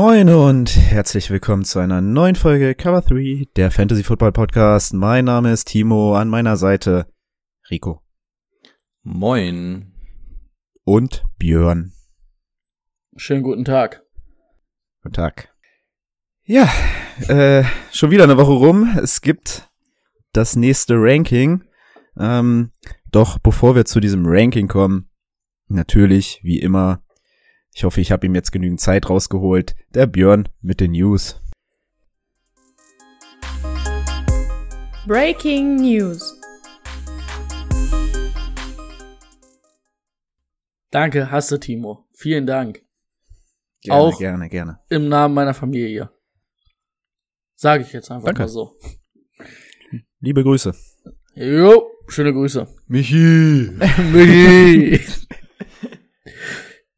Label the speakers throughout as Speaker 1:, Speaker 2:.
Speaker 1: Moin und herzlich willkommen zu einer neuen Folge Cover 3, der Fantasy Football Podcast. Mein Name ist Timo, an meiner Seite Rico
Speaker 2: Moin.
Speaker 1: und Björn.
Speaker 2: Schönen guten Tag.
Speaker 1: Guten Tag. Ja, äh, schon wieder eine Woche rum. Es gibt das nächste Ranking. Ähm, doch bevor wir zu diesem Ranking kommen, natürlich, wie immer, ich hoffe, ich habe ihm jetzt genügend Zeit rausgeholt, der Björn mit den News.
Speaker 3: Breaking News.
Speaker 2: Danke, hasse Timo. Vielen Dank.
Speaker 1: Gerne,
Speaker 2: Auch-
Speaker 1: gerne, gerne.
Speaker 2: Im Namen meiner Familie. Sage ich jetzt einfach
Speaker 1: Danke.
Speaker 2: mal so.
Speaker 1: Liebe Grüße.
Speaker 2: Jo, schöne Grüße.
Speaker 1: Michi.
Speaker 2: Michi.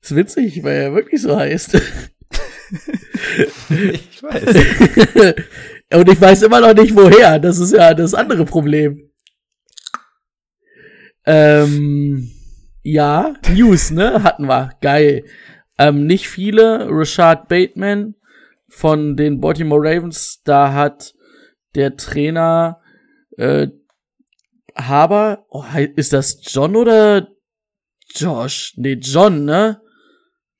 Speaker 2: Ist witzig, weil er wirklich so heißt.
Speaker 1: Ich weiß.
Speaker 2: Und ich weiß immer noch nicht woher. Das ist ja das andere Problem. Ähm, ja, News, ne? Hatten wir. Geil. Ähm, nicht viele. Rashad Bateman von den Baltimore Ravens. Da hat der Trainer äh, Haber. Oh, ist das John oder Josh? Nee, John, ne?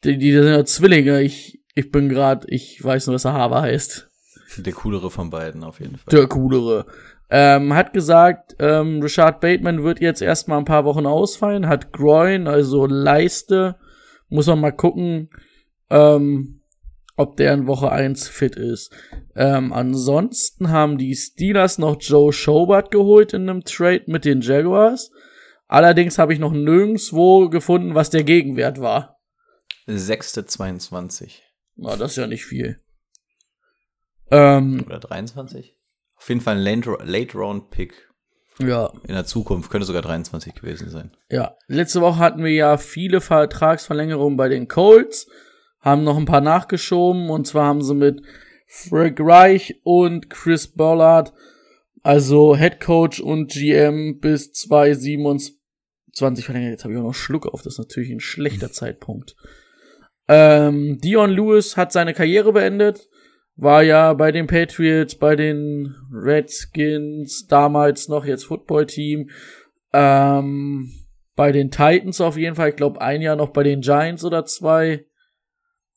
Speaker 2: Die, die sind ja Zwillinge. Ich, ich bin grad, ich weiß nur, dass er Haber heißt.
Speaker 4: Der coolere von beiden auf jeden Fall.
Speaker 2: Der coolere. Ähm, hat gesagt, ähm, Richard Bateman wird jetzt erstmal ein paar Wochen ausfallen, hat Groin, also Leiste. Muss man mal gucken, ähm, ob der in Woche 1 fit ist. Ähm, ansonsten haben die Steelers noch Joe Schobert geholt in einem Trade mit den Jaguars. Allerdings habe ich noch nirgendwo gefunden, was der Gegenwert war.
Speaker 4: Sechste 22
Speaker 2: Na, das ist ja nicht viel. Ähm,
Speaker 4: oder 23? Auf jeden Fall ein Late- Late-Round-Pick
Speaker 2: ja,
Speaker 4: in der Zukunft. Könnte sogar 23 gewesen sein.
Speaker 2: Ja, letzte Woche hatten wir ja viele Vertragsverlängerungen bei den Colts, haben noch ein paar nachgeschoben und zwar haben sie mit Frank Reich und Chris Ballard, also Head Coach und GM bis 2027 verlängert. Jetzt habe ich auch noch Schluck auf, das ist natürlich ein schlechter Zeitpunkt. Ähm, Dion Lewis hat seine Karriere beendet, war ja bei den Patriots, bei den Redskins, damals noch jetzt Football-Team, ähm, bei den Titans auf jeden Fall. Ich glaube, ein Jahr noch bei den Giants oder zwei.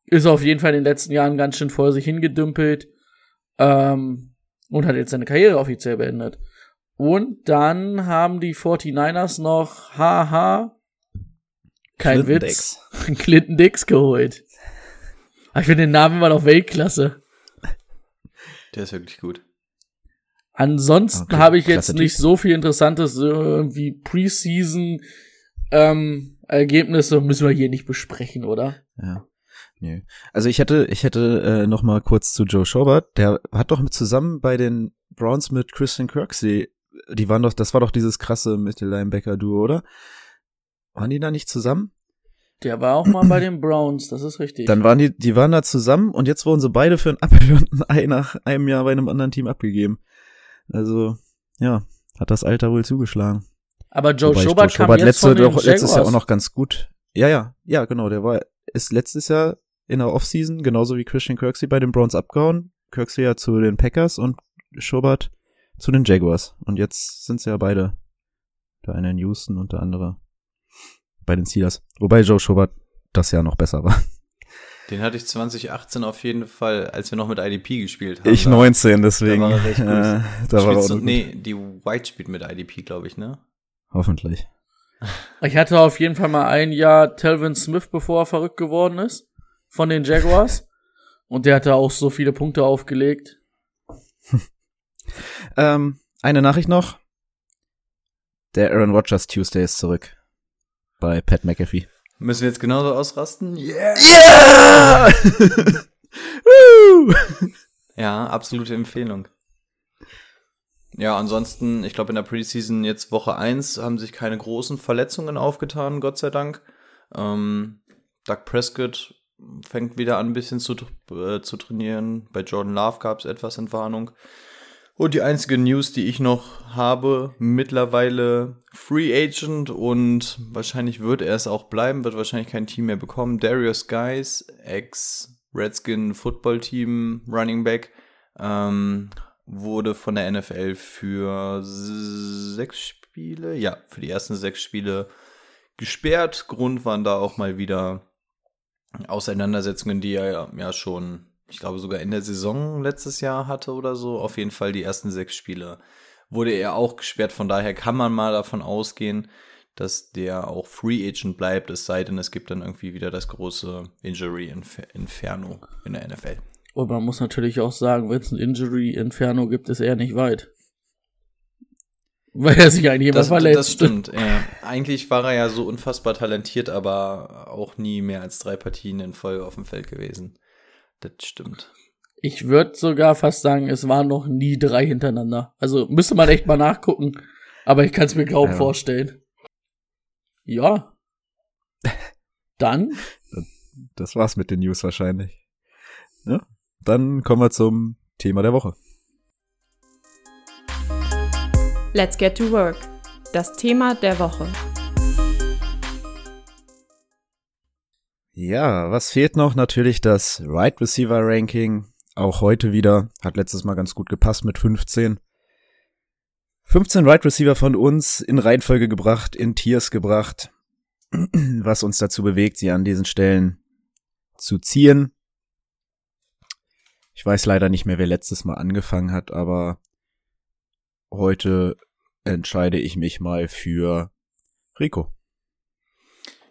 Speaker 2: Ist auf jeden Fall in den letzten Jahren ganz schön vor sich hingedümpelt. Ähm, und hat jetzt seine Karriere offiziell beendet. Und dann haben die 49ers noch, haha, kein
Speaker 1: Clinton
Speaker 2: Witz, Clinton Dix geholt. Aber Ich finde den Namen immer noch Weltklasse.
Speaker 4: Der ist wirklich gut.
Speaker 2: Ansonsten
Speaker 1: Okay,
Speaker 2: habe ich
Speaker 1: klasse
Speaker 2: jetzt nicht
Speaker 1: Typ.
Speaker 2: so viel Interessantes äh, wie Preseason ähm, Ergebnisse müssen wir hier nicht besprechen, oder?
Speaker 1: Ja. Nö. Also ich hätte, ich hätte äh, noch mal kurz zu Joe Schobert. Der hat doch mit zusammen bei den Browns mit Christian Kirksey, die waren doch, das war doch dieses krasse Mittellinebacker-Duo, oder? Waren die da nicht zusammen?
Speaker 2: Der war auch mal bei den Browns, das ist richtig.
Speaker 1: Dann waren die, die waren da zusammen und jetzt wurden sie beide für ein Apfel und ein Ei nach einem Jahr bei einem anderen Team abgegeben. Also, ja, hat das Alter wohl zugeschlagen.
Speaker 2: Aber Joe
Speaker 1: Wobei
Speaker 2: Schobert kam
Speaker 1: Schobert
Speaker 2: jetzt
Speaker 1: letzte, doch, letztes Jahr auch noch ganz gut. Ja, ja, ja, genau, der war, ist letztes Jahr in der Offseason, genauso wie Christian Kirksey bei den Browns abgehauen. Kirksey ja zu den Packers und Schobert zu den Jaguars. Und jetzt sind sie ja beide, der eine in Houston und der andere bei den Steelers. Wobei Joe Schobert das Jahr noch besser war.
Speaker 4: Den hatte ich 2018 auf jeden Fall, als wir noch mit IDP gespielt haben.
Speaker 1: Ich
Speaker 4: Da-
Speaker 1: 19, deswegen.
Speaker 4: da war er recht gut.
Speaker 1: äh, da war er
Speaker 4: du, nee, die White spielt mit IDP, glaube ich, ne?
Speaker 1: Hoffentlich.
Speaker 2: Ich hatte auf jeden Fall mal ein Jahr Telvin Smith, bevor er verrückt geworden ist, von den Jaguars. Und der hatte auch so viele Punkte aufgelegt.
Speaker 1: Ähm, eine Nachricht noch. Der Aaron Rodgers Tuesday ist zurück. Bei Pat McAfee.
Speaker 4: Müssen wir jetzt genauso ausrasten? Yeah!
Speaker 1: Yeah!
Speaker 4: Ja, absolute Empfehlung. Ja, ansonsten, ich glaube, in der Preseason jetzt Woche 1 haben sich keine großen Verletzungen aufgetan, Gott sei Dank. Ähm, Doug Prescott fängt wieder an, ein bisschen zu, äh, zu trainieren. Bei Jordan Love gab es etwas Entwarnung. Und die einzige News, die ich noch habe, mittlerweile Free Agent und wahrscheinlich wird er es auch bleiben, wird wahrscheinlich kein Team mehr bekommen. Darius Guys, Ex-Redskin Football Team Running Back, ähm, wurde von der NFL für sechs Spiele, ja, für die ersten sechs Spiele gesperrt. Grund waren da auch mal wieder Auseinandersetzungen, die er ja schon ich glaube sogar in der Saison letztes Jahr hatte oder so. Auf jeden Fall die ersten sechs Spiele wurde er auch gesperrt. Von daher kann man mal davon ausgehen, dass der auch Free Agent bleibt, es sei denn, es gibt dann irgendwie wieder das große Injury Inferno in der NFL.
Speaker 2: Und man muss natürlich auch sagen, wenn es ein Injury Inferno gibt, ist er nicht weit. Weil er sich eigentlich immer
Speaker 4: das,
Speaker 2: verletzt.
Speaker 4: Das stimmt. Ja. Eigentlich war er ja so unfassbar talentiert, aber auch nie mehr als drei Partien in Folge auf dem Feld gewesen. Das stimmt.
Speaker 2: Ich würde sogar fast sagen, es waren noch nie drei hintereinander. Also müsste man echt mal nachgucken. Aber ich kann es mir kaum ja. vorstellen. Ja. Dann.
Speaker 1: Das war's mit den News wahrscheinlich. Ja, dann kommen wir zum Thema der Woche.
Speaker 3: Let's get to work. Das Thema der Woche.
Speaker 1: Ja, was fehlt noch? Natürlich das Right Receiver Ranking. Auch heute wieder. Hat letztes Mal ganz gut gepasst mit 15. 15 Right Receiver von uns in Reihenfolge gebracht, in Tiers gebracht. Was uns dazu bewegt, sie an diesen Stellen zu ziehen. Ich weiß leider nicht mehr, wer letztes Mal angefangen hat, aber heute entscheide ich mich mal für Rico.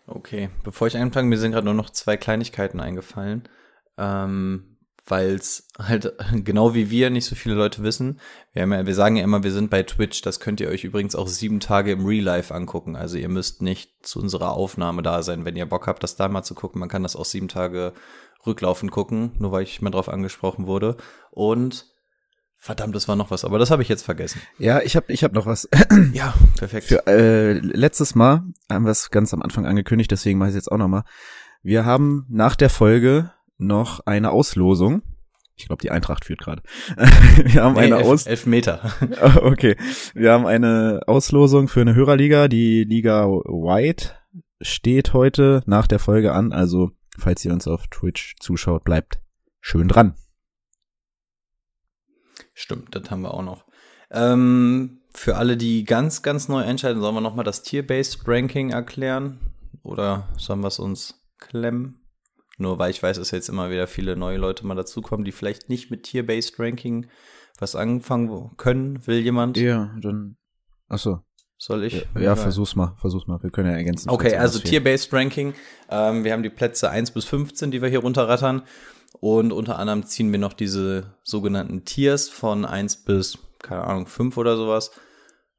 Speaker 4: Okay, bevor ich anfange, mir sind gerade nur noch zwei Kleinigkeiten eingefallen, ähm, weil es halt genau wie wir nicht so viele Leute wissen. Wir, ja, wir sagen ja immer, wir sind bei Twitch. Das könnt ihr euch übrigens auch sieben Tage im Real Life angucken. Also ihr müsst nicht zu unserer Aufnahme da sein, wenn ihr Bock habt, das da mal zu gucken. Man kann das auch sieben Tage rücklaufend gucken, nur weil ich mal drauf angesprochen wurde. Und Verdammt, das war noch was, aber das habe ich jetzt vergessen.
Speaker 1: Ja, ich habe ich hab noch was.
Speaker 4: ja, perfekt.
Speaker 1: Für, äh, letztes Mal haben wir es ganz am Anfang angekündigt, deswegen mache ich es jetzt auch noch mal. Wir haben nach der Folge noch eine Auslosung. Ich glaube, die Eintracht führt gerade. wir haben nee, eine
Speaker 4: elf, Aus elf Meter.
Speaker 1: okay, wir haben eine Auslosung für eine Hörerliga. Die Liga White steht heute nach der Folge an. Also, falls ihr uns auf Twitch zuschaut, bleibt schön dran.
Speaker 4: Stimmt, das haben wir auch noch. Ähm, für alle, die ganz, ganz neu einschalten, sollen wir nochmal das Tier-Based Ranking erklären? Oder sollen wir es uns klemmen? Nur weil ich weiß, dass jetzt immer wieder viele neue Leute mal dazukommen, die vielleicht nicht mit Tier-Based Ranking was anfangen können. Will jemand?
Speaker 1: Ja, dann. Achso.
Speaker 4: Soll ich?
Speaker 1: Ja, ja versuch's mal, versuch's mal. Wir können ja ergänzen.
Speaker 4: Okay, also Tier-Based Ranking. Ähm, wir haben die Plätze 1 bis 15, die wir hier runterrattern. Und unter anderem ziehen wir noch diese sogenannten Tiers von 1 bis, keine Ahnung, 5 oder sowas.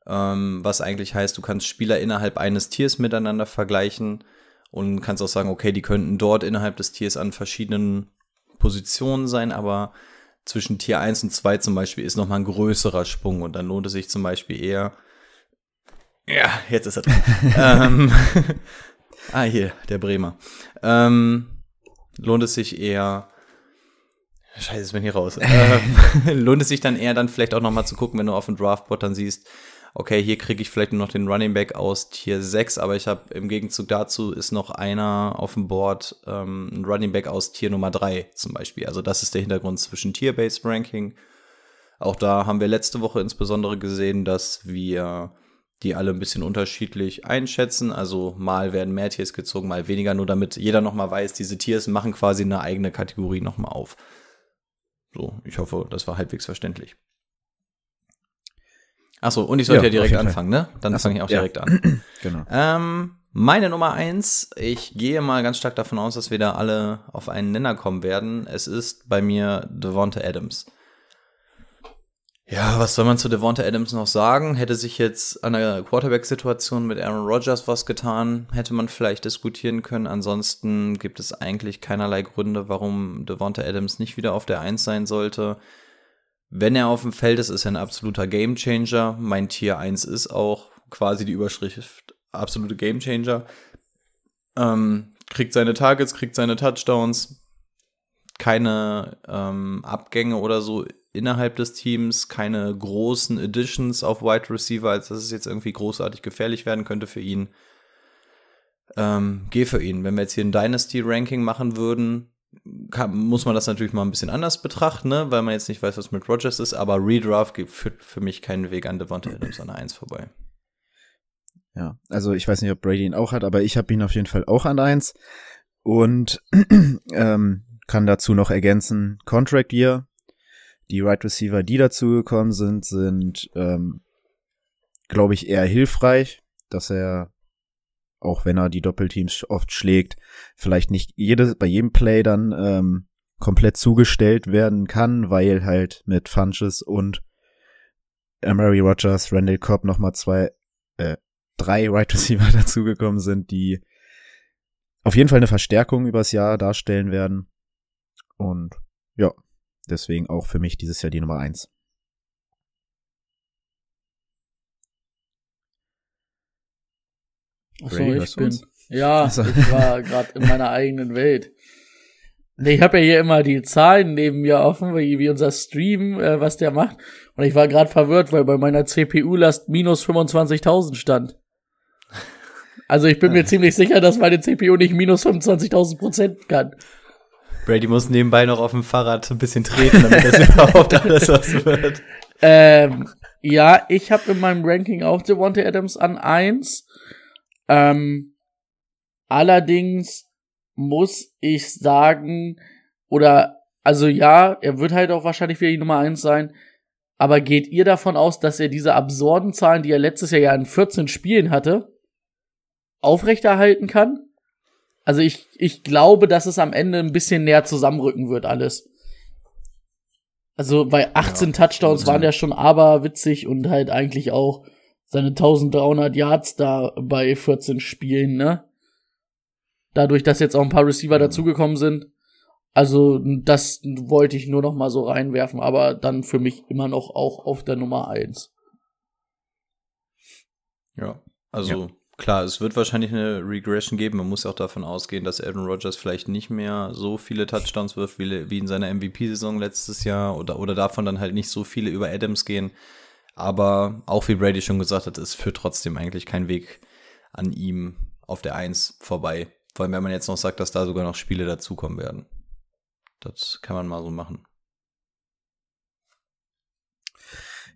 Speaker 4: Ähm, was eigentlich heißt, du kannst Spieler innerhalb eines Tiers miteinander vergleichen und kannst auch sagen, okay, die könnten dort innerhalb des Tiers an verschiedenen Positionen sein, aber zwischen Tier 1 und 2 zum Beispiel ist nochmal ein größerer Sprung und dann lohnt es sich zum Beispiel eher. Ja, jetzt ist er ähm, ah, hier, der Bremer. Ähm, lohnt es sich eher Scheiße, jetzt bin ich hier raus. ähm, lohnt es sich dann eher dann vielleicht auch nochmal zu gucken, wenn du auf dem Draftboard dann siehst, okay, hier kriege ich vielleicht nur noch den Running Back aus Tier 6, aber ich habe im Gegenzug dazu ist noch einer auf dem Board, ähm, ein Running Back aus Tier Nummer 3 zum Beispiel. Also das ist der Hintergrund zwischen Tier-Based Ranking. Auch da haben wir letzte Woche insbesondere gesehen, dass wir die alle ein bisschen unterschiedlich einschätzen. Also mal werden mehr Tiers gezogen, mal weniger, nur damit jeder nochmal weiß, diese Tiers machen quasi eine eigene Kategorie nochmal auf. So, ich hoffe, das war halbwegs verständlich. Achso, und ich sollte ja, ja direkt anfangen, ne? Dann fange ich auch ja. direkt an.
Speaker 1: genau.
Speaker 4: Ähm, meine Nummer eins, ich gehe mal ganz stark davon aus, dass wir da alle auf einen Nenner kommen werden. Es ist bei mir Devonta Adams. Ja, was soll man zu Devonta Adams noch sagen? Hätte sich jetzt an der Quarterback-Situation mit Aaron Rodgers was getan, hätte man vielleicht diskutieren können. Ansonsten gibt es eigentlich keinerlei Gründe, warum Devonta Adams nicht wieder auf der Eins sein sollte. Wenn er auf dem Feld ist, ist er ein absoluter Gamechanger. Mein Tier 1 ist auch quasi die Überschrift absolute Gamechanger. Ähm, kriegt seine Targets, kriegt seine Touchdowns, keine ähm, Abgänge oder so innerhalb des Teams, keine großen Additions auf Wide Receiver, als dass es jetzt irgendwie großartig gefährlich werden könnte für ihn. Ähm, geh für ihn. Wenn wir jetzt hier ein Dynasty-Ranking machen würden, kann, muss man das natürlich mal ein bisschen anders betrachten, ne? weil man jetzt nicht weiß, was mit Rogers ist, aber Redraft führt für mich keinen Weg an Devonta Adams an der 1 vorbei.
Speaker 1: Ja, also ich weiß nicht, ob Brady ihn auch hat, aber ich habe ihn auf jeden Fall auch an 1 und ähm, kann dazu noch ergänzen, Contract Year die Right Receiver, die dazugekommen sind, sind, ähm, glaube ich, eher hilfreich, dass er, auch wenn er die Doppelteams oft schlägt, vielleicht nicht jede, bei jedem Play dann ähm, komplett zugestellt werden kann, weil halt mit Funches und Mary Rogers, Randall Cobb nochmal zwei, äh, drei Right Receiver dazugekommen sind, die auf jeden Fall eine Verstärkung übers Jahr darstellen werden. Und ja, Deswegen auch für mich dieses Jahr die Nummer eins.
Speaker 2: Achso, ich bin. Uns? Ja, also. ich war gerade in meiner eigenen Welt. Nee, ich habe ja hier immer die Zahlen neben mir offen, wie, wie unser Stream, äh, was der macht. Und ich war gerade verwirrt, weil bei meiner CPU-Last minus 25.000 stand. Also ich bin mir ziemlich sicher, dass meine CPU nicht minus 25.000 Prozent kann.
Speaker 4: Brady muss nebenbei noch auf dem Fahrrad ein bisschen treten, damit das überhaupt alles was wird.
Speaker 2: Ähm, ja, ich habe in meinem Ranking auch Devonta Adams an eins. Ähm, allerdings muss ich sagen, oder, also ja, er wird halt auch wahrscheinlich wieder die Nummer eins sein. Aber geht ihr davon aus, dass er diese absurden Zahlen, die er letztes Jahr ja in 14 Spielen hatte, aufrechterhalten kann? Also ich, ich glaube, dass es am Ende ein bisschen näher zusammenrücken wird, alles. Also bei 18 ja, Touchdowns waren ja schon aberwitzig und halt eigentlich auch seine 1300 Yards da bei 14 Spielen, ne? Dadurch, dass jetzt auch ein paar Receiver dazugekommen sind. Also das wollte ich nur noch mal so reinwerfen, aber dann für mich immer noch auch auf der Nummer eins.
Speaker 4: Ja, also ja klar, es wird wahrscheinlich eine Regression geben. Man muss auch davon ausgehen, dass Aaron Rodgers vielleicht nicht mehr so viele Touchdowns wirft wie, wie in seiner MVP-Saison letztes Jahr oder, oder davon dann halt nicht so viele über Adams gehen. Aber auch wie Brady schon gesagt hat, es führt trotzdem eigentlich kein Weg an ihm auf der Eins vorbei. Vor allem, wenn man jetzt noch sagt, dass da sogar noch Spiele dazukommen werden. Das kann man mal so machen.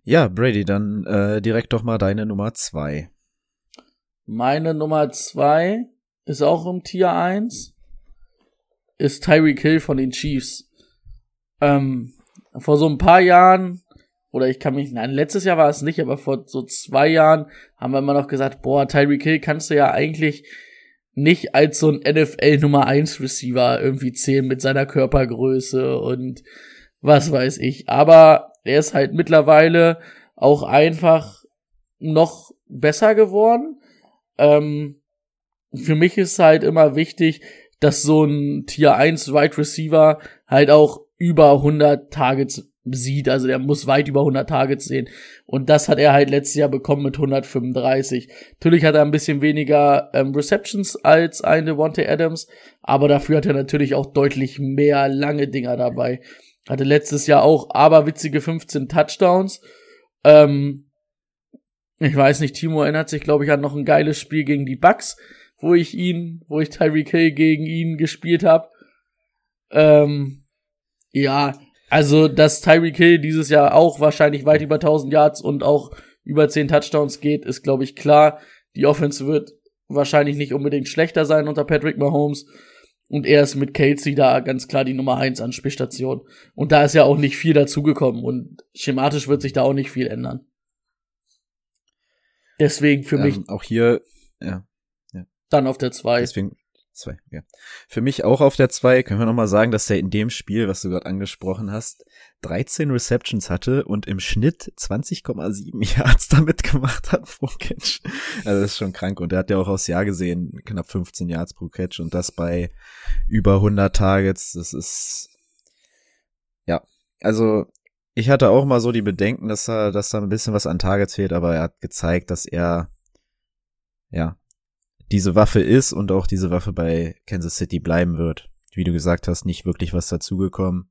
Speaker 1: Ja, Brady, dann äh, direkt doch mal deine Nummer zwei.
Speaker 2: Meine Nummer zwei ist auch im Tier 1. Ist Tyreek Hill von den Chiefs. Ähm, vor so ein paar Jahren, oder ich kann mich, nein, letztes Jahr war es nicht, aber vor so zwei Jahren haben wir immer noch gesagt, boah, Tyreek Hill kannst du ja eigentlich nicht als so ein NFL Nummer 1 Receiver irgendwie zählen mit seiner Körpergröße und was weiß ich. Aber er ist halt mittlerweile auch einfach noch besser geworden. Ähm, für mich ist halt immer wichtig, dass so ein Tier 1 Wide Receiver halt auch über 100 Targets sieht. Also der muss weit über 100 Targets sehen. Und das hat er halt letztes Jahr bekommen mit 135. Natürlich hat er ein bisschen weniger ähm, Receptions als ein Devontae Adams, aber dafür hat er natürlich auch deutlich mehr lange Dinger dabei. Hatte letztes Jahr auch aberwitzige 15 Touchdowns. Ähm, ich weiß nicht, Timo erinnert sich, glaube ich, an noch ein geiles Spiel gegen die Bucks, wo ich ihn, wo ich Tyreek Hill gegen ihn gespielt habe. Ähm, ja, also dass Tyreek Hill dieses Jahr auch wahrscheinlich weit über 1000 Yards und auch über 10 Touchdowns geht, ist glaube ich klar. Die Offense wird wahrscheinlich nicht unbedingt schlechter sein unter Patrick Mahomes. Und er ist mit Kelsey da ganz klar die Nummer 1 an Spielstation. Und da ist ja auch nicht viel dazugekommen. Und schematisch wird sich da auch nicht viel ändern. Deswegen für ähm, mich.
Speaker 1: Auch hier, ja,
Speaker 2: ja. Dann auf der 2.
Speaker 1: Deswegen Zwei, ja. Für mich auch auf der zwei. Können wir nochmal sagen, dass er in dem Spiel, was du gerade angesprochen hast, 13 Receptions hatte und im Schnitt 20,7 Yards damit gemacht hat pro Catch. Also das ist schon krank. Und er hat ja auch aufs Jahr gesehen knapp 15 Yards pro Catch und das bei über 100 Targets. Das ist, ja, also ich hatte auch mal so die Bedenken, dass er, dass da ein bisschen was an Targets fehlt, aber er hat gezeigt, dass er, ja, diese Waffe ist und auch diese Waffe bei Kansas City bleiben wird. Wie du gesagt hast, nicht wirklich was dazugekommen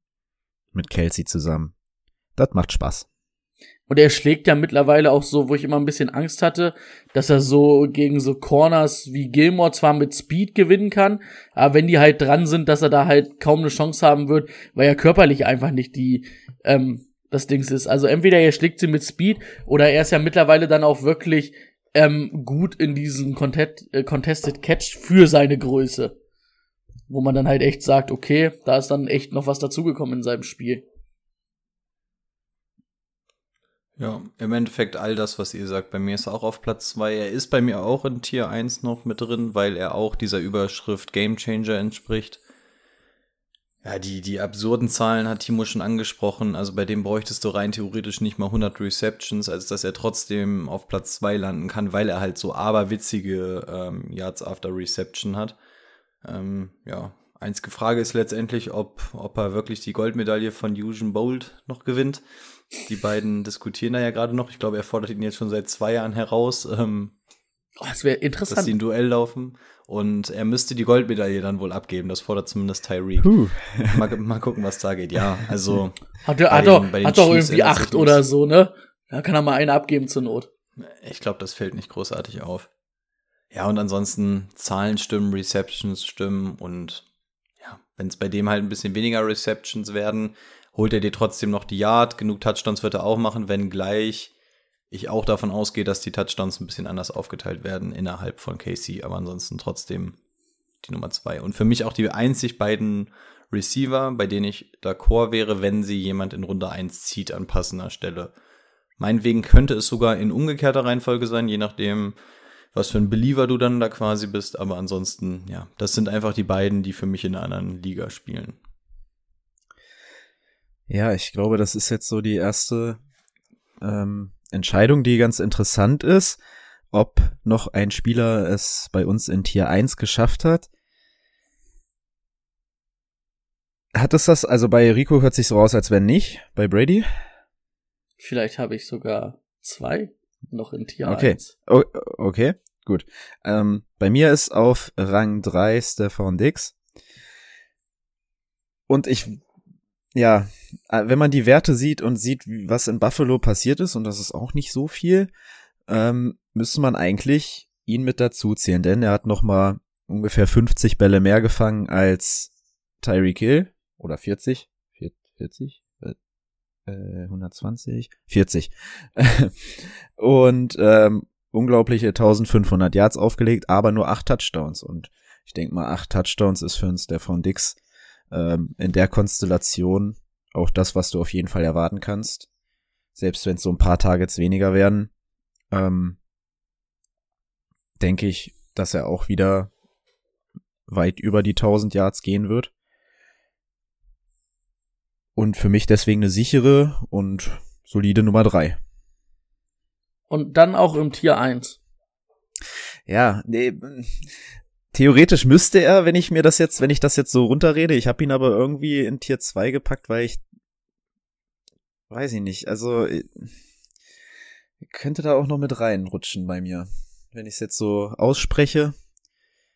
Speaker 1: mit Kelsey zusammen. Das macht Spaß.
Speaker 2: Und er schlägt ja mittlerweile auch so, wo ich immer ein bisschen Angst hatte, dass er so gegen so Corners wie Gilmore zwar mit Speed gewinnen kann, aber wenn die halt dran sind, dass er da halt kaum eine Chance haben wird, weil er körperlich einfach nicht die, ähm, das Dings ist. Also entweder er schlägt sie mit Speed oder er ist ja mittlerweile dann auch wirklich ähm, gut in diesem Contest, äh, Contested Catch für seine Größe. Wo man dann halt echt sagt, okay, da ist dann echt noch was dazugekommen in seinem Spiel.
Speaker 4: Ja, im Endeffekt all das, was ihr sagt. Bei mir ist er auch auf Platz 2. Er ist bei mir auch in Tier 1 noch mit drin, weil er auch dieser Überschrift Game Changer entspricht. Ja, die, die absurden Zahlen hat Timo schon angesprochen. Also bei dem bräuchtest du rein theoretisch nicht mal 100 Receptions, als dass er trotzdem auf Platz 2 landen kann, weil er halt so aberwitzige ähm, Yards after Reception hat. Ähm, ja, einzige Frage ist letztendlich, ob, ob er wirklich die Goldmedaille von Eugene Bolt noch gewinnt. Die beiden diskutieren da ja gerade noch. Ich glaube, er fordert ihn jetzt schon seit zwei Jahren heraus. Ähm,
Speaker 2: oh, das wäre interessant.
Speaker 4: Dass sie ein Duell laufen. Und er müsste die Goldmedaille dann wohl abgeben. Das fordert zumindest Tyreek. Mal, mal, gucken, was da geht. Ja, also.
Speaker 2: Hat, er, hat, doch, hat doch irgendwie acht oder so, ne? Da kann er mal eine abgeben zur Not.
Speaker 4: Ich glaube, das fällt nicht großartig auf. Ja, und ansonsten Zahlen stimmen, Receptions stimmen und ja, wenn es bei dem halt ein bisschen weniger Receptions werden, holt er dir trotzdem noch die Yard. Genug Touchdowns wird er auch machen, wenn gleich ich auch davon ausgehe, dass die Touchdowns ein bisschen anders aufgeteilt werden innerhalb von Casey, aber ansonsten trotzdem die Nummer zwei. Und für mich auch die einzig beiden Receiver, bei denen ich d'accord wäre, wenn sie jemand in Runde 1 zieht an passender Stelle. Meinetwegen könnte es sogar in umgekehrter Reihenfolge sein, je nachdem, was für ein Believer du dann da quasi bist. Aber ansonsten, ja, das sind einfach die beiden, die für mich in einer anderen Liga spielen.
Speaker 1: Ja, ich glaube, das ist jetzt so die erste ähm, Entscheidung, die ganz interessant ist, ob noch ein Spieler es bei uns in Tier 1 geschafft hat. Hat es das, also bei Rico hört sich so aus, als wenn nicht, bei Brady?
Speaker 2: Vielleicht habe ich sogar zwei noch in Tier
Speaker 1: okay.
Speaker 2: 1.
Speaker 1: O okay, gut. Ähm, bei mir ist auf Rang 3 Stefan Dix. Und ich ja, äh, wenn man die Werte sieht und sieht, was in Buffalo passiert ist, und das ist auch nicht so viel, ähm, müsste man eigentlich ihn mit dazu zählen, denn er hat noch mal ungefähr 50 Bälle mehr gefangen als Tyreek Hill oder 40, 40, äh, 120, 40 und ähm, unglaubliche 1500 Yards aufgelegt, aber nur acht Touchdowns. Und ich denke mal, acht Touchdowns ist für uns Stefan Dix ähm, in der Konstellation auch das, was du auf jeden Fall erwarten kannst. Selbst wenn es so ein paar Targets weniger werden, ähm, denke ich, dass er auch wieder weit über die 1000 Yards gehen wird. Und für mich deswegen eine sichere und solide Nummer drei.
Speaker 2: Und dann auch im Tier 1.
Speaker 1: Ja, nee, theoretisch müsste er, wenn ich mir das jetzt, wenn ich das jetzt so runterrede, ich habe ihn aber irgendwie in Tier 2 gepackt, weil ich weiß ich nicht, also könnte da auch noch mit reinrutschen bei mir. Wenn ich es jetzt so ausspreche,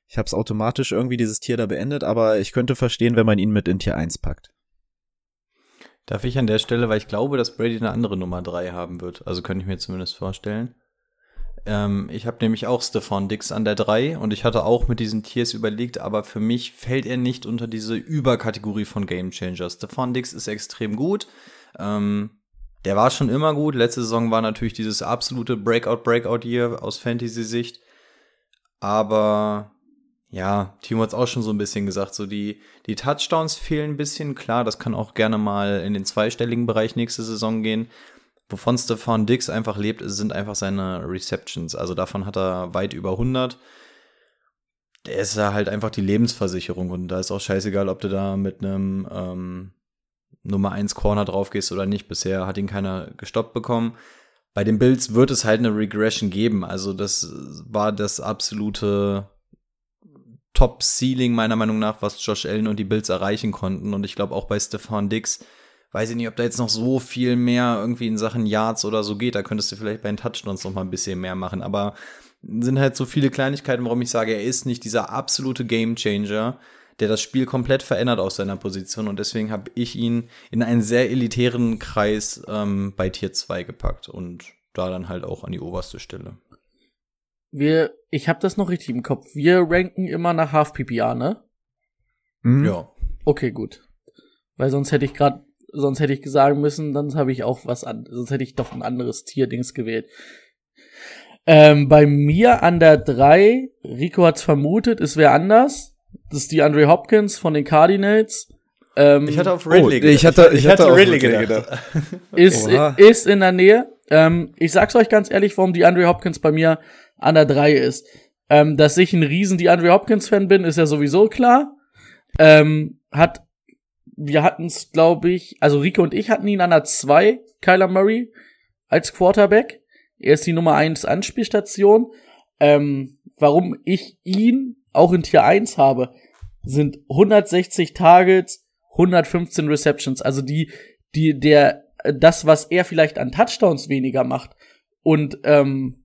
Speaker 1: ich habe es automatisch irgendwie dieses Tier da beendet, aber ich könnte verstehen, wenn man ihn mit in Tier 1 packt.
Speaker 4: Darf ich an der Stelle, weil ich glaube, dass Brady eine andere Nummer 3 haben wird. Also könnte ich mir zumindest vorstellen. Ähm, ich habe nämlich auch Stefan Dix an der 3 und ich hatte auch mit diesen Tiers überlegt, aber für mich fällt er nicht unter diese Überkategorie von Game Changer. Stefan Dix ist extrem gut. Ähm, der war schon immer gut. Letzte Saison war natürlich dieses absolute Breakout-Breakout-Year aus Fantasy-Sicht. Aber ja, Timo hat es auch schon so ein bisschen gesagt, so die, die Touchdowns fehlen ein bisschen. Klar, das kann auch gerne mal in den zweistelligen Bereich nächste Saison gehen. Wovon Stefan Dix einfach lebt, sind einfach seine Receptions. Also davon hat er weit über 100. der ist ja halt einfach die Lebensversicherung und da ist auch scheißegal, ob du da mit einem ähm, Nummer 1 Corner drauf gehst oder nicht. Bisher hat ihn keiner gestoppt bekommen. Bei den Bills wird es halt eine Regression geben. Also das war das absolute Top-Ceiling meiner Meinung nach, was Josh Allen und die Bills erreichen konnten. Und ich glaube auch bei Stefan Dix, weiß ich nicht, ob da jetzt noch so viel mehr irgendwie in Sachen Yards oder so geht. Da könntest du vielleicht bei den Touchdowns noch mal ein bisschen mehr machen. Aber sind halt so viele Kleinigkeiten, warum ich sage, er ist nicht dieser absolute Gamechanger, der das Spiel komplett verändert aus seiner Position. Und deswegen habe ich ihn in einen sehr elitären Kreis ähm, bei Tier 2 gepackt und da dann halt auch an die oberste Stelle.
Speaker 2: Wir, ich habe das noch richtig im Kopf. Wir ranken immer nach Half PPA, ne?
Speaker 1: Mhm.
Speaker 4: Ja.
Speaker 2: Okay, gut. Weil sonst hätte ich gerade, sonst hätte ich sagen müssen, dann habe ich auch was an, sonst hätte ich doch ein anderes Tierdings gewählt. Ähm, bei mir an der 3, Rico hat's vermutet, es wäre anders. Das ist die Andre Hopkins von den Cardinals. Ähm,
Speaker 4: Ich hatte auf Ridley
Speaker 1: Oh, ich hatte- ich hatte auch
Speaker 4: Ridley
Speaker 1: Ridley
Speaker 4: gedacht.
Speaker 2: ist,
Speaker 1: Oha.
Speaker 2: ist in der Nähe. Ähm, ich sag's euch ganz ehrlich, warum die Andre Hopkins bei mir an der 3 ist. Ähm, dass ich ein riesen die Andre Hopkins-Fan bin, ist ja sowieso klar. Ähm, hat, wir hatten's, glaube ich, also Rico und ich hatten ihn an der 2, Kyler Murray, als Quarterback. Er ist die Nummer 1 Anspielstation. Ähm, warum ich ihn auch in Tier 1 habe, sind 160 Targets, 115 Receptions. Also die, die, der, das, was er vielleicht an Touchdowns weniger macht und ähm,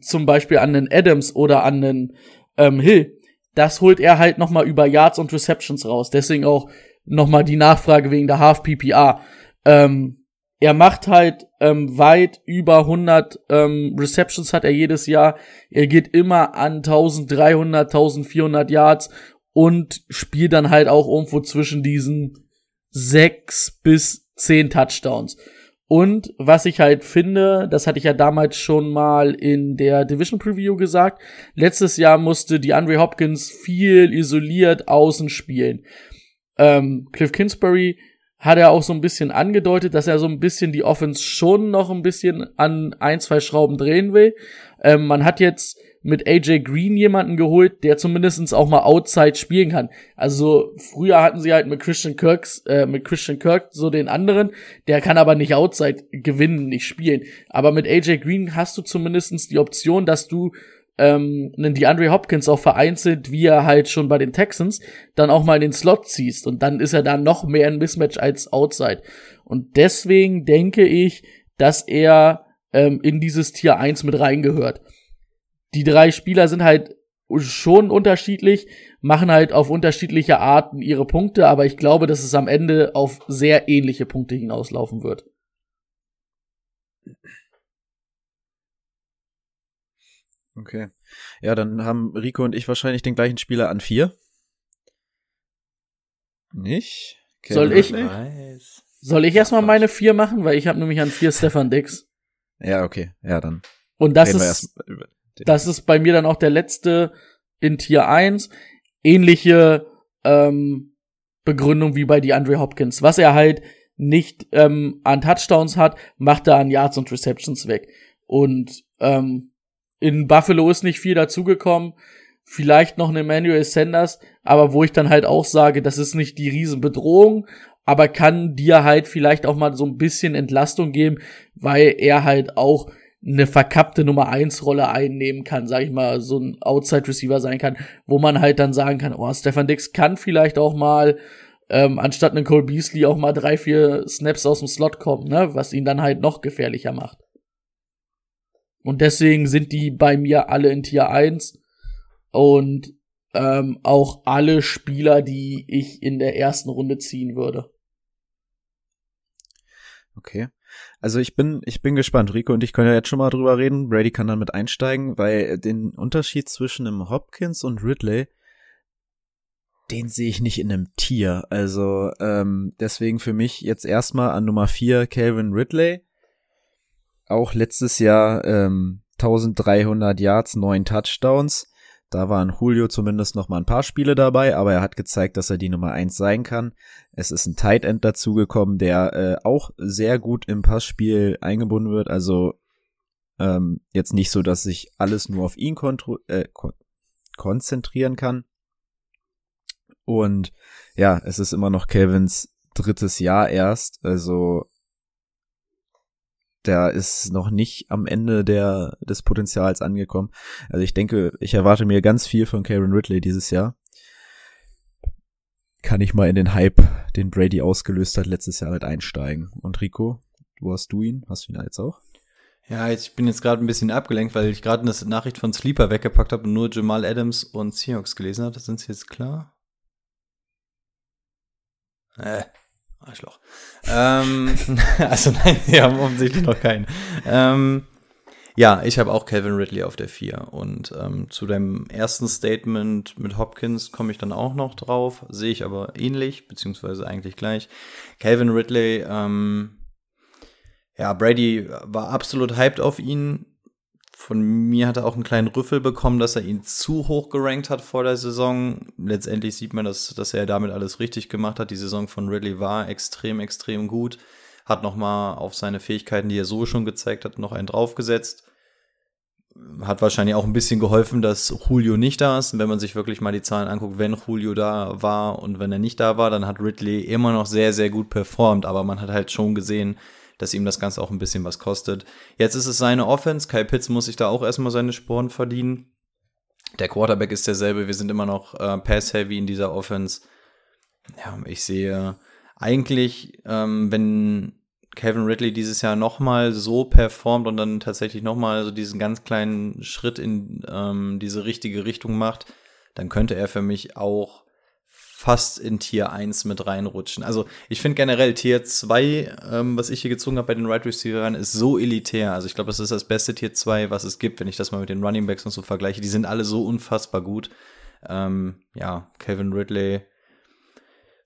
Speaker 2: zum Beispiel an den Adams oder an den ähm, Hill, das holt er halt noch mal über Yards und Receptions raus. Deswegen auch noch mal die Nachfrage wegen der Half PPA. Ähm, er macht halt ähm, weit über 100 ähm, Receptions hat er jedes Jahr. Er geht immer an 1300, 1400 Yards und spielt dann halt auch irgendwo zwischen diesen sechs bis zehn Touchdowns. Und was ich halt finde, das hatte ich ja damals schon mal in der Division Preview gesagt, letztes Jahr musste die Andre Hopkins viel isoliert außen spielen. Ähm, Cliff Kingsbury hat er auch so ein bisschen angedeutet, dass er so ein bisschen die Offense schon noch ein bisschen an ein, zwei Schrauben drehen will. Ähm, man hat jetzt mit AJ Green jemanden geholt, der zumindestens auch mal Outside spielen kann. Also früher hatten sie halt mit Christian Kirks, äh, mit Christian Kirk so den anderen, der kann aber nicht Outside gewinnen, nicht spielen. Aber mit AJ Green hast du zumindestens die Option, dass du ähm, einen DeAndre Hopkins auch vereinzelt, wie er halt schon bei den Texans, dann auch mal in den Slot ziehst. Und dann ist er da noch mehr ein Mismatch als Outside. Und deswegen denke ich, dass er ähm, in dieses Tier 1 mit reingehört. Die drei Spieler sind halt schon unterschiedlich, machen halt auf unterschiedliche Arten ihre Punkte, aber ich glaube, dass es am Ende auf sehr ähnliche Punkte hinauslaufen wird.
Speaker 1: Okay. Ja, dann haben Rico und ich wahrscheinlich den gleichen Spieler an vier. Nicht?
Speaker 2: Soll ich?
Speaker 4: Weiß.
Speaker 2: Soll ich erstmal meine vier machen, weil ich habe nämlich an vier Stefan Dix.
Speaker 1: Ja, okay. Ja, dann.
Speaker 2: Und das
Speaker 1: reden wir
Speaker 2: ist. Das ist bei mir dann auch der letzte in Tier 1. Ähnliche ähm, Begründung wie bei DeAndre Hopkins. Was er halt nicht ähm, an Touchdowns hat, macht er an Yards und Receptions weg. Und ähm, in Buffalo ist nicht viel dazugekommen. Vielleicht noch ein Emmanuel Sanders, aber wo ich dann halt auch sage, das ist nicht die Riesenbedrohung, aber kann dir halt vielleicht auch mal so ein bisschen Entlastung geben, weil er halt auch eine verkappte Nummer 1 Rolle einnehmen kann, sag ich mal, so ein Outside Receiver sein kann, wo man halt dann sagen kann, oh, Stefan Dix kann vielleicht auch mal ähm, anstatt einen Cole Beasley auch mal drei, vier Snaps aus dem Slot kommen, ne, was ihn dann halt noch gefährlicher macht. Und deswegen sind die bei mir alle in Tier 1 und ähm, auch alle Spieler, die ich in der ersten Runde ziehen würde.
Speaker 1: Okay. Also ich bin, ich bin gespannt. Rico und ich können ja jetzt schon mal drüber reden. Brady kann dann mit einsteigen, weil den Unterschied zwischen einem Hopkins und Ridley, den sehe ich nicht in einem Tier. Also ähm, deswegen für mich jetzt erstmal an Nummer 4 Calvin Ridley. Auch letztes Jahr ähm, 1300 Yards, 9 Touchdowns. Da waren Julio zumindest noch mal ein paar Spiele dabei, aber er hat gezeigt, dass er die Nummer eins sein kann. Es ist ein Tight End dazugekommen, der äh, auch sehr gut im Passspiel eingebunden wird. Also ähm, jetzt nicht so, dass sich alles nur auf ihn äh, kon konzentrieren kann. Und ja, es ist immer noch Calvins drittes Jahr erst, also der ist noch nicht am Ende der, des Potenzials angekommen. Also ich denke, ich erwarte mir ganz viel von Karen Ridley dieses Jahr. Kann ich mal in den Hype, den Brady ausgelöst hat, letztes Jahr mit einsteigen. Und Rico, wo hast du ihn? Hast du ihn jetzt auch?
Speaker 4: Ja, ich bin jetzt gerade ein bisschen abgelenkt, weil ich gerade eine Nachricht von Sleeper weggepackt habe und nur Jamal Adams und Seahawks gelesen habe. Sind sie jetzt klar? Äh, Arschloch. ähm, also nein, sie haben offensichtlich noch keinen. Ähm, ja, ich habe auch Calvin Ridley auf der 4. Und ähm, zu deinem ersten Statement mit Hopkins komme ich dann auch noch drauf. Sehe ich aber ähnlich, beziehungsweise eigentlich gleich. Calvin Ridley, ähm, ja, Brady war absolut hyped auf ihn. Von mir hat er auch einen kleinen Rüffel bekommen, dass er ihn zu hoch gerankt hat vor der Saison. Letztendlich sieht man, dass, dass er damit alles richtig gemacht hat. Die Saison von Ridley war extrem, extrem gut. Hat nochmal auf seine Fähigkeiten, die er so schon gezeigt hat, noch einen draufgesetzt. Hat wahrscheinlich auch ein bisschen geholfen, dass Julio nicht da ist. Wenn man sich wirklich mal die Zahlen anguckt, wenn Julio da war und wenn er nicht da war, dann hat Ridley immer noch sehr, sehr gut performt. Aber man hat halt schon gesehen, dass ihm das Ganze auch ein bisschen was kostet. Jetzt ist es seine Offense. Kyle Pitts muss sich da auch erstmal seine Sporen verdienen. Der Quarterback ist derselbe. Wir sind immer noch äh, pass-heavy in dieser Offense. Ja, ich sehe eigentlich, ähm, wenn Kevin Ridley dieses Jahr nochmal so performt und dann tatsächlich nochmal so diesen ganz kleinen Schritt in ähm, diese richtige Richtung macht, dann könnte er für mich auch fast in Tier 1 mit reinrutschen. Also ich finde generell Tier 2, ähm, was ich hier gezogen habe bei den Right Receivers, ist so elitär. Also ich glaube, das ist das beste Tier 2, was es gibt, wenn ich das mal mit den Running Backs und so vergleiche. Die sind alle so unfassbar gut. Ähm, ja, Kevin Ridley.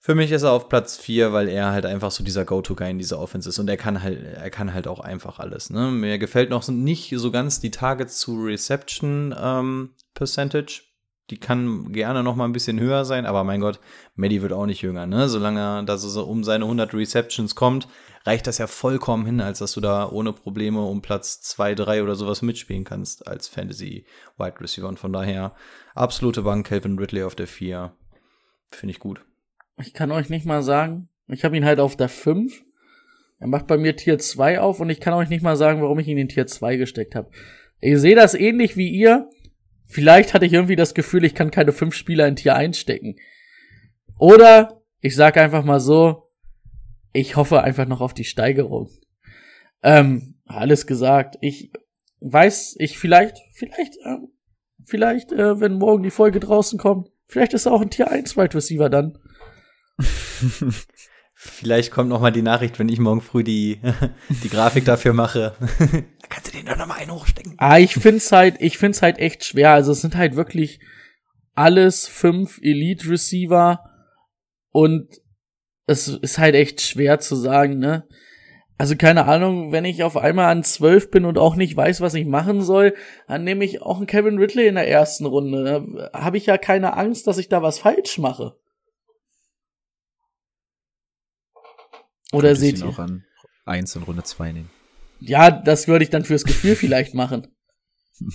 Speaker 4: Für mich ist er auf Platz 4, weil er halt einfach so dieser Go-To-Guy in dieser Offense ist und er kann halt, er kann halt auch einfach alles. Ne? Mir gefällt noch nicht so ganz die Targets zu Reception ähm, Percentage die kann gerne noch mal ein bisschen höher sein, aber mein Gott, Maddie wird auch nicht jünger, ne? Solange er da so um seine 100 Receptions kommt, reicht das ja vollkommen hin, als dass du da ohne Probleme um Platz 2, 3 oder sowas mitspielen kannst als Fantasy Wide Receiver. Und von daher absolute Bank, Calvin Ridley auf der 4. Finde ich gut.
Speaker 2: Ich kann euch nicht mal sagen, ich habe ihn halt auf der 5. Er macht bei mir Tier 2 auf und ich kann euch nicht mal sagen, warum ich ihn in Tier 2 gesteckt habe. Ich sehe das ähnlich wie ihr. Vielleicht hatte ich irgendwie das Gefühl, ich kann keine fünf Spieler in Tier 1 stecken. Oder ich sage einfach mal so, ich hoffe einfach noch auf die Steigerung. Ähm, alles gesagt. Ich weiß, ich vielleicht, vielleicht, äh, vielleicht, äh, wenn morgen die Folge draußen kommt, vielleicht ist auch ein Tier 1 Wide Receiver dann.
Speaker 4: Vielleicht kommt noch mal die Nachricht, wenn ich morgen früh die, die Grafik dafür mache. da kannst du den doch noch mal einen hochstecken.
Speaker 2: Ah, ich find's halt, ich find's halt echt schwer. Also es sind halt wirklich alles fünf Elite Receiver und es ist halt echt schwer zu sagen, ne? Also keine Ahnung, wenn ich auf einmal an zwölf bin und auch nicht weiß, was ich machen soll, dann nehme ich auch einen Kevin Ridley in der ersten Runde. Da habe ich ja keine Angst, dass ich da was falsch mache. Oder seht ihr?
Speaker 1: auch an 1 in Runde 2 nehmen.
Speaker 2: Ja, das würde ich dann fürs Gefühl vielleicht machen.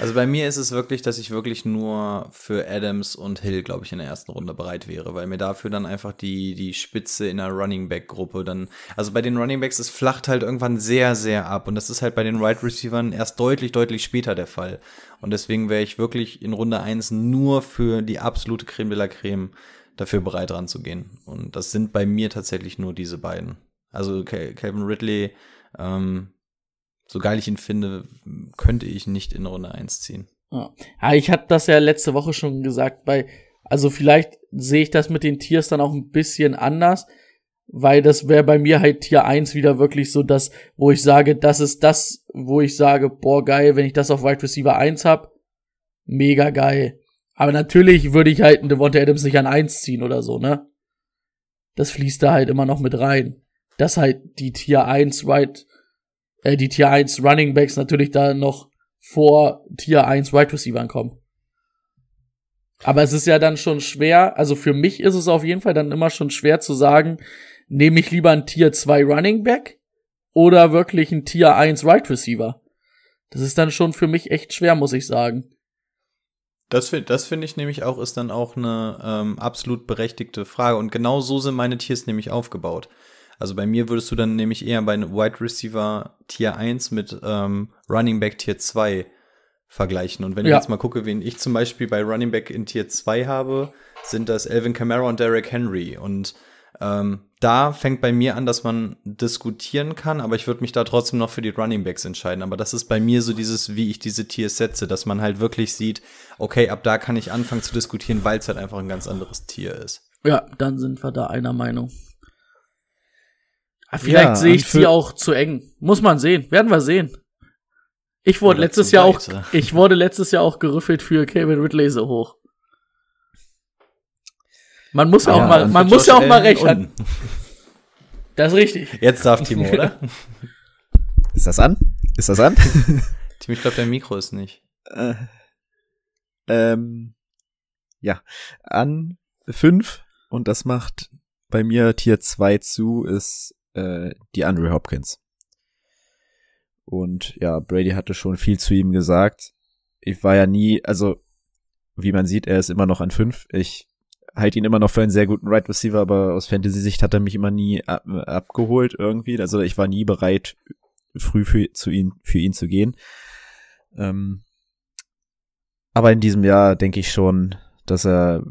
Speaker 4: Also bei mir ist es wirklich, dass ich wirklich nur für Adams und Hill, glaube ich, in der ersten Runde bereit wäre, weil mir dafür dann einfach die, die Spitze in der Running Back Gruppe dann, also bei den Running Backs, es flacht halt irgendwann sehr, sehr ab und das ist halt bei den Right Receivern erst deutlich, deutlich später der Fall. Und deswegen wäre ich wirklich in Runde 1 nur für die absolute Creme de la Creme dafür bereit ranzugehen. Und das sind bei mir tatsächlich nur diese beiden. Also Calvin Ridley, ähm, so geil ich ihn finde, könnte ich nicht in Runde 1 ziehen.
Speaker 2: Ja, ich hatte das ja letzte Woche schon gesagt, bei, also vielleicht sehe ich das mit den Tiers dann auch ein bisschen anders, weil das wäre bei mir halt Tier 1 wieder wirklich so das, wo ich sage, das ist das, wo ich sage, boah, geil, wenn ich das auf Wide Receiver 1 hab, mega geil. Aber natürlich würde ich halt einen Devonta Adams nicht an 1 ziehen oder so, ne? Das fließt da halt immer noch mit rein. Dass halt die Tier 1 Right, äh, die Tier 1 Running Backs natürlich da noch vor Tier 1 Wide Receivern kommen. Aber es ist ja dann schon schwer, also für mich ist es auf jeden Fall dann immer schon schwer zu sagen, nehme ich lieber ein Tier 2 Running Back oder wirklich ein Tier 1 Wide Receiver. Das ist dann schon für mich echt schwer, muss ich sagen.
Speaker 4: Das, find- das finde ich nämlich auch, ist dann auch eine ähm, absolut berechtigte Frage. Und genau so sind meine Tiers nämlich aufgebaut. Also bei mir würdest du dann nämlich eher bei einem Wide Receiver Tier 1 mit ähm, Running Back Tier 2 vergleichen. Und wenn ich
Speaker 2: Ja.
Speaker 4: jetzt mal gucke, wen ich zum Beispiel bei Running Back in Tier 2 habe, sind das Elvin Kamara und Derrick Henry. Und ähm, da fängt bei mir an, dass man diskutieren kann, aber ich würde mich da trotzdem noch für die Running Backs entscheiden. Aber das ist bei mir so dieses, wie ich diese Tiers setze, dass man halt wirklich sieht, okay, ab da kann ich anfangen zu diskutieren, weil es halt einfach ein ganz anderes Tier ist.
Speaker 2: Ja, dann sind wir da einer Meinung. Ah, Vielleicht
Speaker 1: Ja,
Speaker 2: sehe ich sie auch zu eng. Muss man sehen. Werden wir sehen. Ich wurde letztes Jahr auch, ich wurde letztes Jahr auch gerüffelt für Kevin Ridley so hoch. Man muss ja auch mal, man muss ja auch mal recht haben. Das ist richtig.
Speaker 4: Jetzt darf Timo, oder?
Speaker 1: Ist das an? Ist das an?
Speaker 4: Timo, ich glaube, dein Mikro ist nicht.
Speaker 1: äh, ähm, ja, an fünf und das macht bei mir Tier 2 zu, ist äh, die Andre Hopkins. Und ja, Brady hatte schon viel zu ihm gesagt. Ich war ja nie, also wie man sieht, er ist immer noch an fünf. Ich halte ihn immer noch für einen sehr guten Right Receiver, aber aus Fantasy-Sicht hat er mich immer nie ab abgeholt irgendwie. Also ich war nie bereit, früh für, zu ihn, für ihn zu gehen. Ähm, aber in diesem Jahr denke ich schon, dass er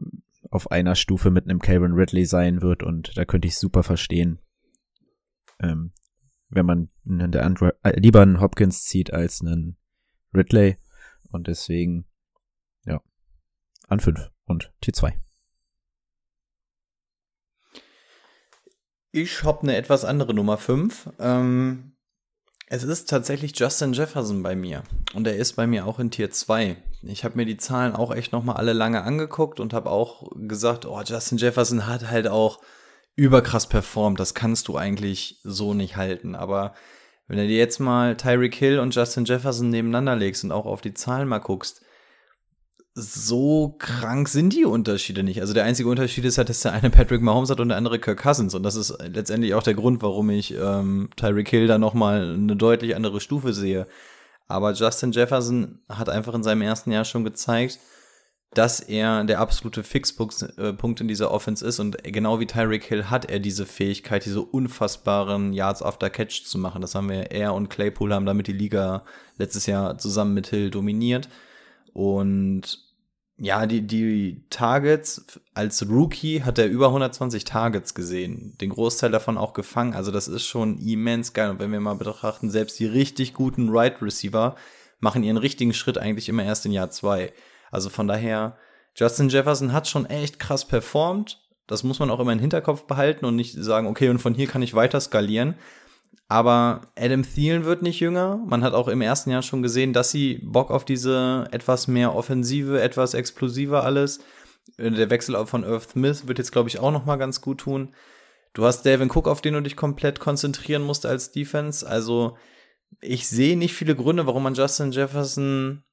Speaker 1: auf einer Stufe mit einem Calvin Ridley sein wird und da könnte ich super verstehen, ähm, wenn man einen der Andro äh, lieber einen Hopkins zieht als einen Ridley und deswegen ja an 5 und T2.
Speaker 4: Ich habe eine etwas andere Nummer 5. Ähm, es ist tatsächlich Justin Jefferson bei mir. Und er ist bei mir auch in Tier 2. Ich habe mir die Zahlen auch echt nochmal alle lange angeguckt und habe auch gesagt, oh, Justin Jefferson hat halt auch überkrass performt. Das kannst du eigentlich so nicht halten. Aber wenn du dir jetzt mal Tyreek Hill und Justin Jefferson nebeneinander legst und auch auf die Zahlen mal guckst, so krank sind die Unterschiede nicht. Also der einzige Unterschied ist halt, dass der eine Patrick Mahomes hat und der andere Kirk Cousins. Und das ist letztendlich auch der Grund, warum ich ähm, Tyreek Hill da noch mal eine deutlich andere Stufe sehe. Aber Justin Jefferson hat einfach in seinem ersten Jahr schon gezeigt, dass er der absolute Fixpunkt äh, in dieser Offense ist. Und genau wie Tyreek Hill hat er diese Fähigkeit, diese unfassbaren Yards after Catch zu machen. Das haben wir, er und Claypool haben damit die Liga letztes Jahr zusammen mit Hill dominiert. Und ja, die, die Targets, als Rookie hat er über 120 Targets gesehen. Den Großteil davon auch gefangen. Also das ist schon immens geil. Und wenn wir mal betrachten, selbst die richtig guten Right Receiver machen ihren richtigen Schritt eigentlich immer erst in Jahr zwei. Also von daher, Justin Jefferson hat schon echt krass performt. Das muss man auch immer im Hinterkopf behalten und nicht sagen, okay, und von hier kann ich weiter skalieren. Aber Adam Thielen wird nicht jünger. Man hat auch im ersten Jahr schon gesehen, dass sie Bock auf diese etwas mehr offensive, etwas explosiver alles. Der Wechsel von Earth Smith wird jetzt, glaube ich, auch noch mal ganz gut tun. Du hast Devin Cook, auf den du dich komplett konzentrieren musst als Defense. Also ich sehe nicht viele Gründe, warum man Justin Jefferson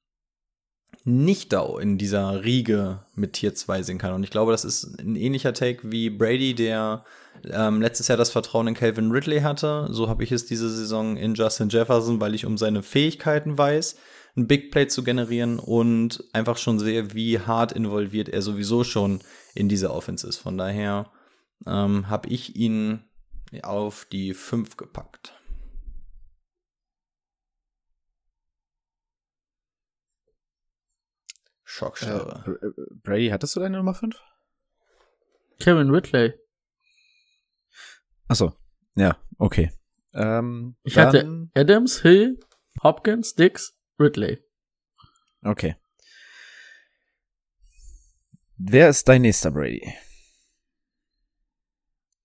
Speaker 4: nicht da in dieser Riege mit Tier 2 sehen kann. Und ich glaube, das ist ein ähnlicher Take wie Brady, der ähm, letztes Jahr das Vertrauen in Calvin Ridley hatte. So habe ich es diese Saison in Justin Jefferson, weil ich um seine Fähigkeiten weiß, ein Big Play zu generieren und einfach schon sehe, wie hart involviert er sowieso schon in dieser Offense ist. Von daher ähm, habe ich ihn auf die 5 gepackt. Schockstarre.
Speaker 1: Äh, Brady, hattest du deine Nummer 5?
Speaker 2: Kevin Ridley.
Speaker 1: Achso, ja, okay. Ähm,
Speaker 2: Ich hatte Adams, Hill, Hopkins, Dix, Ridley.
Speaker 1: Okay. Wer ist dein nächster Brady?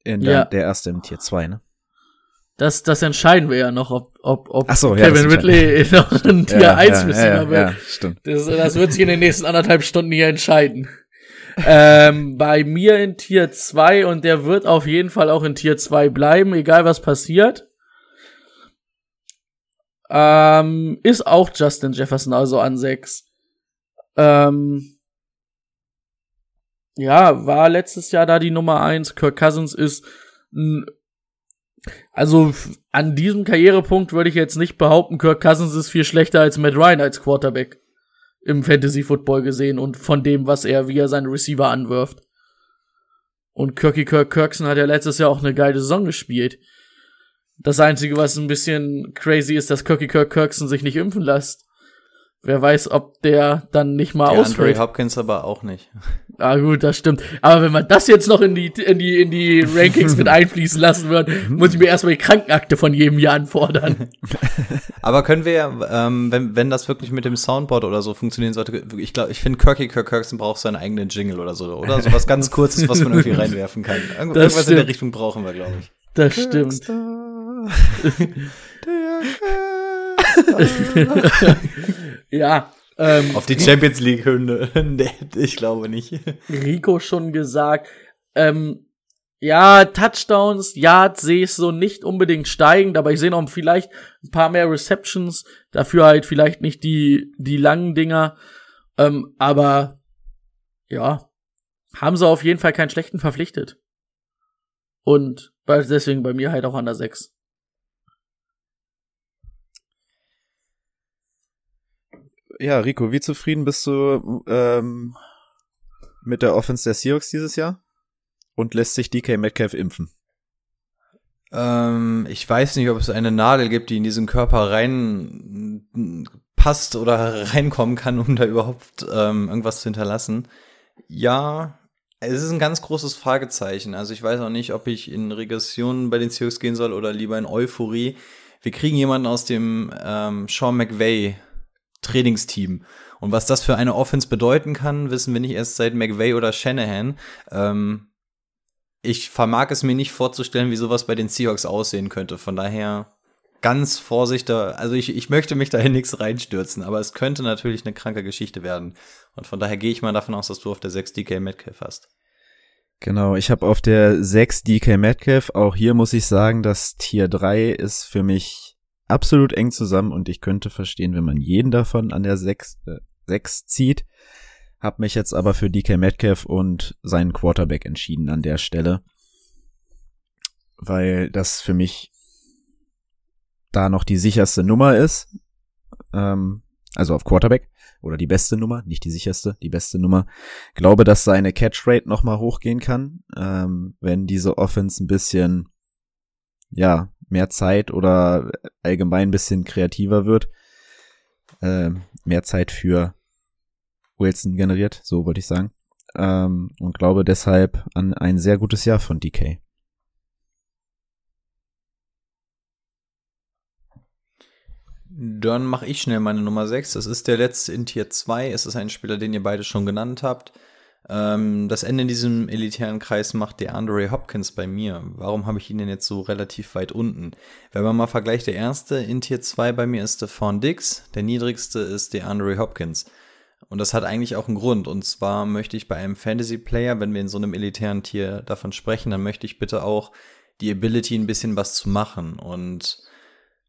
Speaker 1: In der,
Speaker 2: Ja.
Speaker 1: der erste im Tier 2, ne?
Speaker 2: Das, das entscheiden wir ja noch, ob, ob, ob
Speaker 1: so, ja,
Speaker 2: Kevin Ridley noch ein Tier
Speaker 1: ja,
Speaker 2: 1
Speaker 1: ja,
Speaker 2: Receiver
Speaker 1: ja,
Speaker 2: wird.
Speaker 1: ja, stimmt.
Speaker 2: Das, das wird sich in den nächsten anderthalb Stunden hier entscheiden. Ähm, bei mir in Tier 2 und der wird auf jeden Fall auch in Tier 2 bleiben, egal was passiert. Ähm, ist auch Justin Jefferson, also an 6. Ähm, ja, war letztes Jahr da die Nummer 1. Kirk Cousins ist also an diesem Karrierepunkt würde ich jetzt nicht behaupten, Kirk Cousins ist viel schlechter als Matt Ryan als Quarterback. Im Fantasy Football gesehen und von dem, was er, wie er seine Receiver anwirft. Und Kirky Kirk Kirkson hat ja letztes Jahr auch eine geile Saison gespielt. Das Einzige, was ein bisschen crazy ist, dass Kirky Kirk Kirkson sich nicht impfen lässt. Wer weiß, ob der dann nicht mal ausfällt.
Speaker 4: Andre Hopkins aber auch nicht.
Speaker 2: Ah, gut, das stimmt. Aber wenn man das jetzt noch in die, in die, in die Rankings mit einfließen lassen würde, muss ich mir erstmal die Krankenakte von jedem Jahr anfordern.
Speaker 4: Aber können wir, ähm, wenn, wenn das wirklich mit dem Soundboard oder so funktionieren sollte, ich glaube, ich finde, Kirky Kirk Kirkson braucht seinen eigenen Jingle oder so, oder? So was ganz Kurzes, was man irgendwie reinwerfen kann. Irgend-
Speaker 2: Das
Speaker 4: Irgendwas in der
Speaker 2: stimmt.
Speaker 4: Richtung brauchen wir, glaube ich.
Speaker 2: Das stimmt. Ja, ähm,
Speaker 4: Auf die Champions League Hymne. nee, ich glaube nicht.
Speaker 2: Rico schon gesagt. Ähm, ja, Touchdowns, Yards sehe ich so nicht unbedingt steigend, aber ich sehe noch vielleicht ein paar mehr Receptions, dafür halt vielleicht nicht die, die langen Dinger. Ähm, aber ja, haben sie auf jeden Fall keinen schlechten verpflichtet. Und deswegen bei mir halt auch an der 6.
Speaker 1: Ja, Rico, wie zufrieden bist du ähm, mit der Offense der Seahawks dieses Jahr? Und lässt sich DK Metcalf impfen?
Speaker 4: Ähm, ich weiß nicht, ob es eine Nadel gibt, die in diesen Körper rein passt oder reinkommen kann, um da überhaupt ähm, irgendwas zu hinterlassen. Ja, es ist ein ganz großes Fragezeichen. Also ich weiß auch nicht, ob ich in Regression bei den Seahawks gehen soll oder lieber in Euphorie. Wir kriegen jemanden aus dem ähm, Sean McVay Trainingsteam. Und was das für eine Offense bedeuten kann, wissen wir nicht erst seit McVay oder Shanahan. Ähm, ich vermag es mir nicht vorzustellen, wie sowas bei den Seahawks aussehen könnte. Von daher ganz vorsichtig. Also ich, ich möchte mich da in nichts reinstürzen, aber es könnte natürlich eine kranke Geschichte werden. Und von daher gehe ich mal davon aus, dass du auf der 6 DK Metcalf hast.
Speaker 1: Genau, ich habe auf der 6 DK Metcalf. Auch hier muss ich sagen, das Tier 3 ist für mich absolut eng zusammen und ich könnte verstehen, wenn man jeden davon an der 6, äh, 6 zieht. Hab mich jetzt aber für DK Metcalf und seinen Quarterback entschieden an der Stelle. Weil das für mich da noch die sicherste Nummer ist. Ähm, also auf Quarterback. Oder die beste Nummer, nicht die sicherste, die beste Nummer. Glaube, dass seine Catchrate noch mal hochgehen kann, ähm, wenn diese Offense ein bisschen, ja, mehr Zeit oder allgemein ein bisschen kreativer wird. Ähm, mehr Zeit für Wilson generiert, so wollte ich sagen. Ähm, und glaube deshalb an ein sehr gutes Jahr von DK.
Speaker 4: Dann mache ich schnell meine Nummer 6. Das ist der letzte in Tier 2. Es ist ein Spieler, den ihr beide schon genannt habt. Ähm, das Ende in diesem elitären Kreis macht der Andre Hopkins bei mir. Warum habe ich ihn denn jetzt so relativ weit unten? Wenn man mal vergleicht, der erste in Tier 2 bei mir ist Stephon Dix, der niedrigste ist der Andre Hopkins. Und das hat eigentlich auch einen Grund. Und zwar möchte ich bei einem Fantasy-Player, wenn wir in so einem elitären Tier davon sprechen, dann möchte ich bitte auch die Ability, ein bisschen was zu machen. Und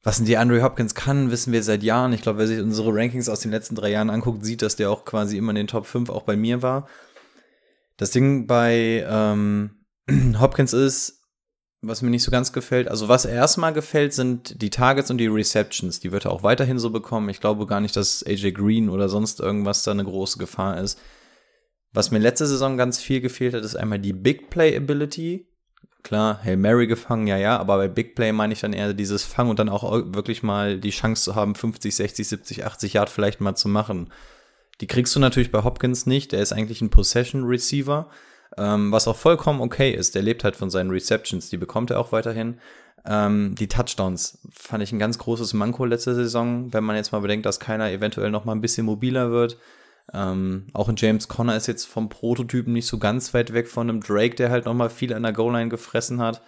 Speaker 4: was ein DeAndre Hopkins kann, wissen wir seit Jahren. Ich glaube, wer sich unsere Rankings aus den letzten drei Jahren anguckt, sieht, dass der auch quasi immer in den Top 5 auch bei mir war. Das Ding bei ähm, Hopkins ist, was mir nicht so ganz gefällt, also was erstmal gefällt, sind die Targets und die Receptions. Die wird er auch weiterhin so bekommen. Ich glaube gar nicht, dass AJ Green oder sonst irgendwas da eine große Gefahr ist. Was mir letzte Saison ganz viel gefehlt hat, ist einmal die Big Play Ability. Klar, Hail Mary gefangen, ja, ja, aber bei Big Play meine ich dann eher dieses Fang und dann auch wirklich mal die Chance zu haben, 50, 60, 70, 80 Yard vielleicht mal zu machen. Die kriegst du natürlich bei Hopkins nicht, der ist eigentlich ein Possession Receiver, ähm, was auch vollkommen okay ist. Der lebt halt von seinen Receptions, die bekommt er auch weiterhin. Ähm, die Touchdowns fand ich ein ganz großes Manko letzte Saison, wenn man jetzt mal bedenkt, dass keiner eventuell noch mal ein bisschen mobiler wird. Ähm, auch ein James Conner ist jetzt vom Prototypen nicht so ganz weit weg von einem Drake, der halt noch mal viel an der Goal-Line gefressen hat.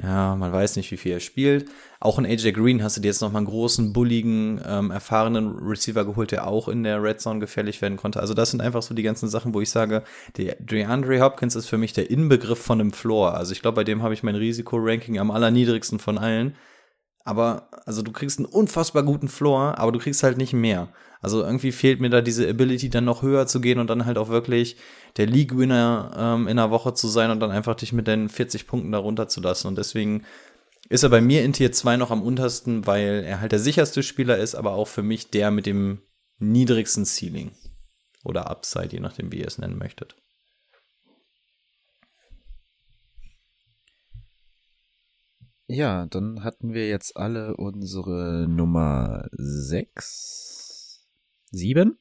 Speaker 4: Ja, man weiß nicht, wie viel er spielt. Auch in AJ Green hast du dir jetzt noch mal einen großen, bulligen, ähm, erfahrenen Receiver geholt, der auch in der Red Zone gefährlich werden konnte. Also das sind einfach so die ganzen Sachen, wo ich sage, der DeAndre Hopkins ist für mich der Inbegriff von einem Floor. Also ich glaube, bei dem habe ich mein Risikoranking am allerniedrigsten von allen. Aber, also du kriegst einen unfassbar guten Floor, aber du kriegst halt nicht mehr. Also irgendwie fehlt mir da diese Ability, dann noch höher zu gehen und dann halt auch wirklich der League-Winner ähm, in einer Woche zu sein und dann einfach dich mit deinen 40 Punkten da runterzulassen. Und deswegen ist er bei mir in Tier 2 noch am untersten, weil er halt der sicherste Spieler ist, aber auch für mich der mit dem niedrigsten Ceiling. Oder Upside, je nachdem, wie ihr es nennen möchtet.
Speaker 1: Ja, dann hatten wir jetzt alle unsere Nummer 6. 7?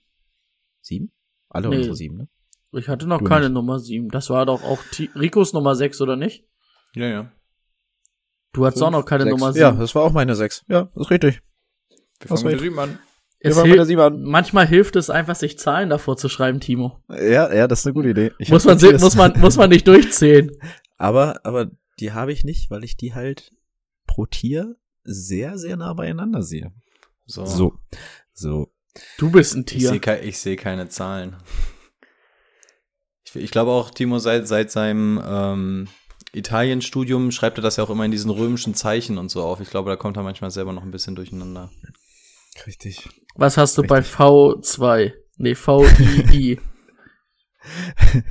Speaker 1: 7? Alle
Speaker 2: Nee.
Speaker 1: unsere 7, ne?
Speaker 2: Ich hatte noch
Speaker 1: Du
Speaker 2: keine
Speaker 1: nicht.
Speaker 2: Nummer 7. Das war doch auch Ti- Ricos Nummer 6, oder nicht?
Speaker 4: Ja, ja.
Speaker 2: Du hattest auch noch keine
Speaker 1: Sechs.
Speaker 2: Nummer 7.
Speaker 1: Ja, das war auch meine 6. Ja, ist richtig.
Speaker 4: Wir
Speaker 1: Was
Speaker 4: fangen mit
Speaker 1: mit?
Speaker 4: der sieben an.
Speaker 2: Es
Speaker 1: wir bei
Speaker 2: hil-
Speaker 1: der sieben an.
Speaker 2: Manchmal hilft es einfach, sich Zahlen davor zu schreiben, Timo.
Speaker 1: Ja, ja, das ist eine gute Idee. Ich
Speaker 2: Muss man, muss, man, muss man nicht durchzählen.
Speaker 1: Aber, aber die habe ich nicht, weil ich die halt pro Tier sehr, sehr nah beieinander sehe.
Speaker 4: So.
Speaker 1: So. So.
Speaker 2: Du bist ein
Speaker 4: Ich
Speaker 2: Tier.
Speaker 4: sehe kei- ich seh keine Zahlen. Ich, ich glaube auch, Timo, seit, seit seinem ähm, Italien-Studium schreibt er das ja auch immer in diesen römischen Zeichen und so auf. Ich glaube, da kommt er manchmal selber noch ein bisschen durcheinander.
Speaker 1: Richtig.
Speaker 2: Was hast du bei V2? Nee, VII.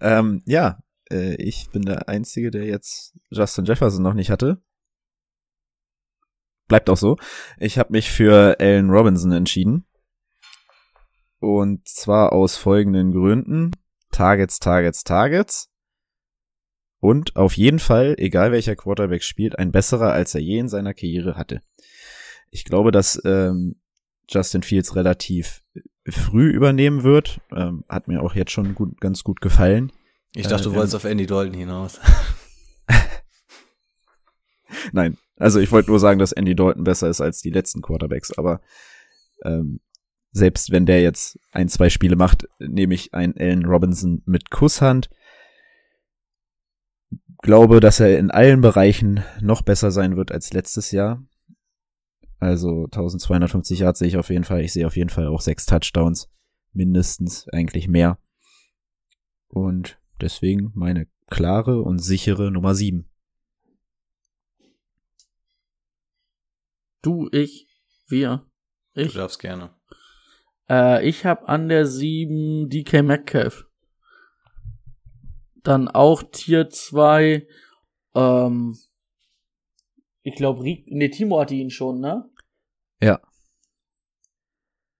Speaker 1: ähm, ja, äh, ich bin der Einzige, der jetzt Justin Jefferson noch nicht hatte. Bleibt auch so. Ich habe mich für Allen Robinson entschieden. Und zwar aus folgenden Gründen. Targets, Targets, Targets. Und auf jeden Fall, egal welcher Quarterback spielt, ein besserer, als er je in seiner Karriere hatte. Ich glaube, dass ähm, Justin Fields relativ früh übernehmen wird. Ähm, hat mir auch jetzt schon gut, ganz gut gefallen.
Speaker 4: Ich dachte,
Speaker 1: Äh,
Speaker 4: du wolltest auf Andy Dalton hinaus.
Speaker 1: Nein, also ich wollte nur sagen, dass Andy Dalton besser ist als die letzten Quarterbacks, aber ähm, selbst wenn der jetzt ein, zwei Spiele macht, nehme ich einen Allen Robinson mit Kusshand. Glaube, dass er in allen Bereichen noch besser sein wird als letztes Jahr. Also 1250 Yards sehe ich auf jeden Fall. Ich sehe auf jeden Fall auch sechs Touchdowns. Mindestens, eigentlich mehr. Und deswegen meine klare und sichere Nummer sieben.
Speaker 2: Du, ich, wir.
Speaker 4: Du
Speaker 2: Ich.
Speaker 4: darfst gerne.
Speaker 2: Äh, ich habe an der 7 DK Metcalf. Dann auch Tier 2. Ähm, ich glaube, nee, Timo hatte ihn schon, ne?
Speaker 1: Ja.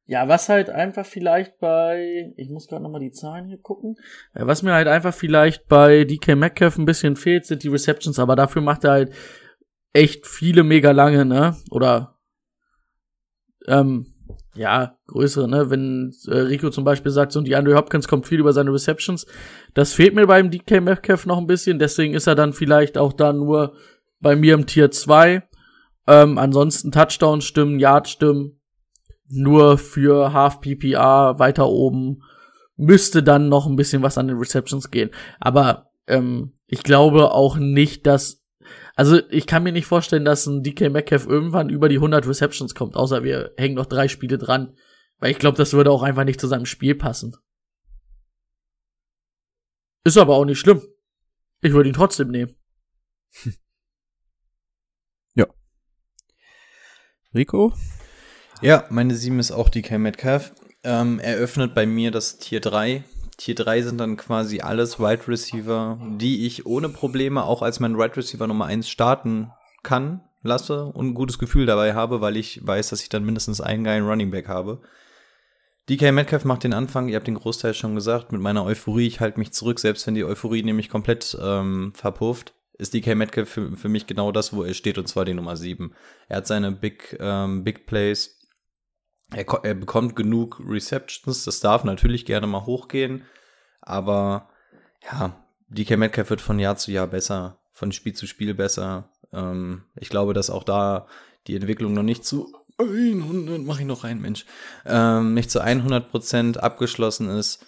Speaker 2: Ja, was halt einfach vielleicht bei, ich muss gerade nochmal die Zahlen hier gucken, was mir halt einfach vielleicht bei DK Metcalf ein bisschen fehlt, sind die Receptions, aber dafür macht er halt echt viele mega lange, ne? Oder, ähm, ja, größere, ne? Wenn äh, Rico zum Beispiel sagt, so, die Andrew Hopkins kommt viel über seine Receptions, das fehlt mir beim DK Metcalf noch ein bisschen, deswegen ist er dann vielleicht auch da nur bei mir im Tier 2. Ähm, ansonsten Touchdown-Stimmen, Yard-Stimmen, nur für Half PPR weiter oben müsste dann noch ein bisschen was an den Receptions gehen. Aber ähm, ich glaube auch nicht, dass also ich kann mir nicht vorstellen, dass ein DK Metcalf irgendwann über die 100 Receptions kommt, außer wir hängen noch drei Spiele dran, weil ich glaube, das würde auch einfach nicht zu seinem Spiel passen. Ist aber auch nicht schlimm. Ich würde ihn trotzdem nehmen.
Speaker 1: Rico?
Speaker 4: Ja, meine 7 ist auch DK Metcalf. Ähm, eröffnet bei mir das Tier 3. Tier 3 sind dann quasi alles Wide Receiver, die ich ohne Probleme auch als mein Wide Receiver Nummer 1 starten kann, lasse und ein gutes Gefühl dabei habe, weil ich weiß, dass ich dann mindestens einen geilen Running Back habe. DK Metcalf macht den Anfang, ihr habt den Großteil schon gesagt, mit meiner Euphorie, ich halte mich zurück, selbst wenn die Euphorie nämlich komplett ähm, verpufft, ist DK Metcalf für, für mich genau das, wo er steht, und zwar die Nummer 7. Er hat seine Big, ähm, Big Plays, er, er bekommt genug Receptions, das darf natürlich gerne mal hochgehen, aber ja, DK Metcalf wird von Jahr zu Jahr besser, von Spiel zu Spiel besser. Ähm, ich glaube, dass auch da die Entwicklung noch nicht zu 100, mach ich noch rein, Mensch, ähm, nicht zu 100% abgeschlossen ist.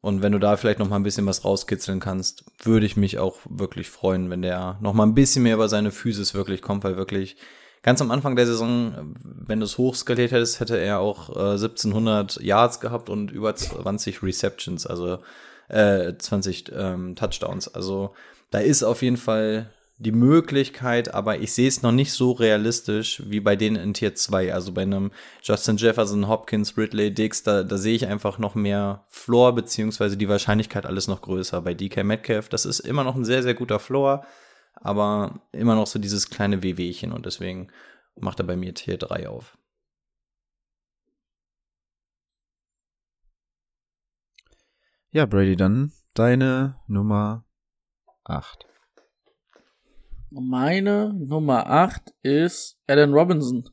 Speaker 4: Und wenn du da vielleicht noch mal ein bisschen was rauskitzeln kannst, würde ich mich auch wirklich freuen, wenn der noch mal ein bisschen mehr über seine Physis wirklich kommt, weil wirklich ganz am Anfang der Saison, wenn du es hochskaliert hättest, hätte er auch äh, 1700 Yards gehabt und über 20 Receptions, also äh, 20 ähm, Touchdowns. Also da ist auf jeden Fall die Möglichkeit, aber ich sehe es noch nicht so realistisch wie bei denen in Tier 2. Also bei einem Justin Jefferson, Hopkins, Ridley, Dix, da, da sehe ich einfach noch mehr Floor, beziehungsweise die Wahrscheinlichkeit alles noch größer. Bei DK Metcalf, das ist immer noch ein sehr, sehr guter Floor, aber immer noch so dieses kleine Wehwehchen und deswegen macht er bei mir Tier 3 auf.
Speaker 1: Ja, Brady, dann deine Nummer 8.
Speaker 2: Meine Nummer 8 ist Alan Robinson.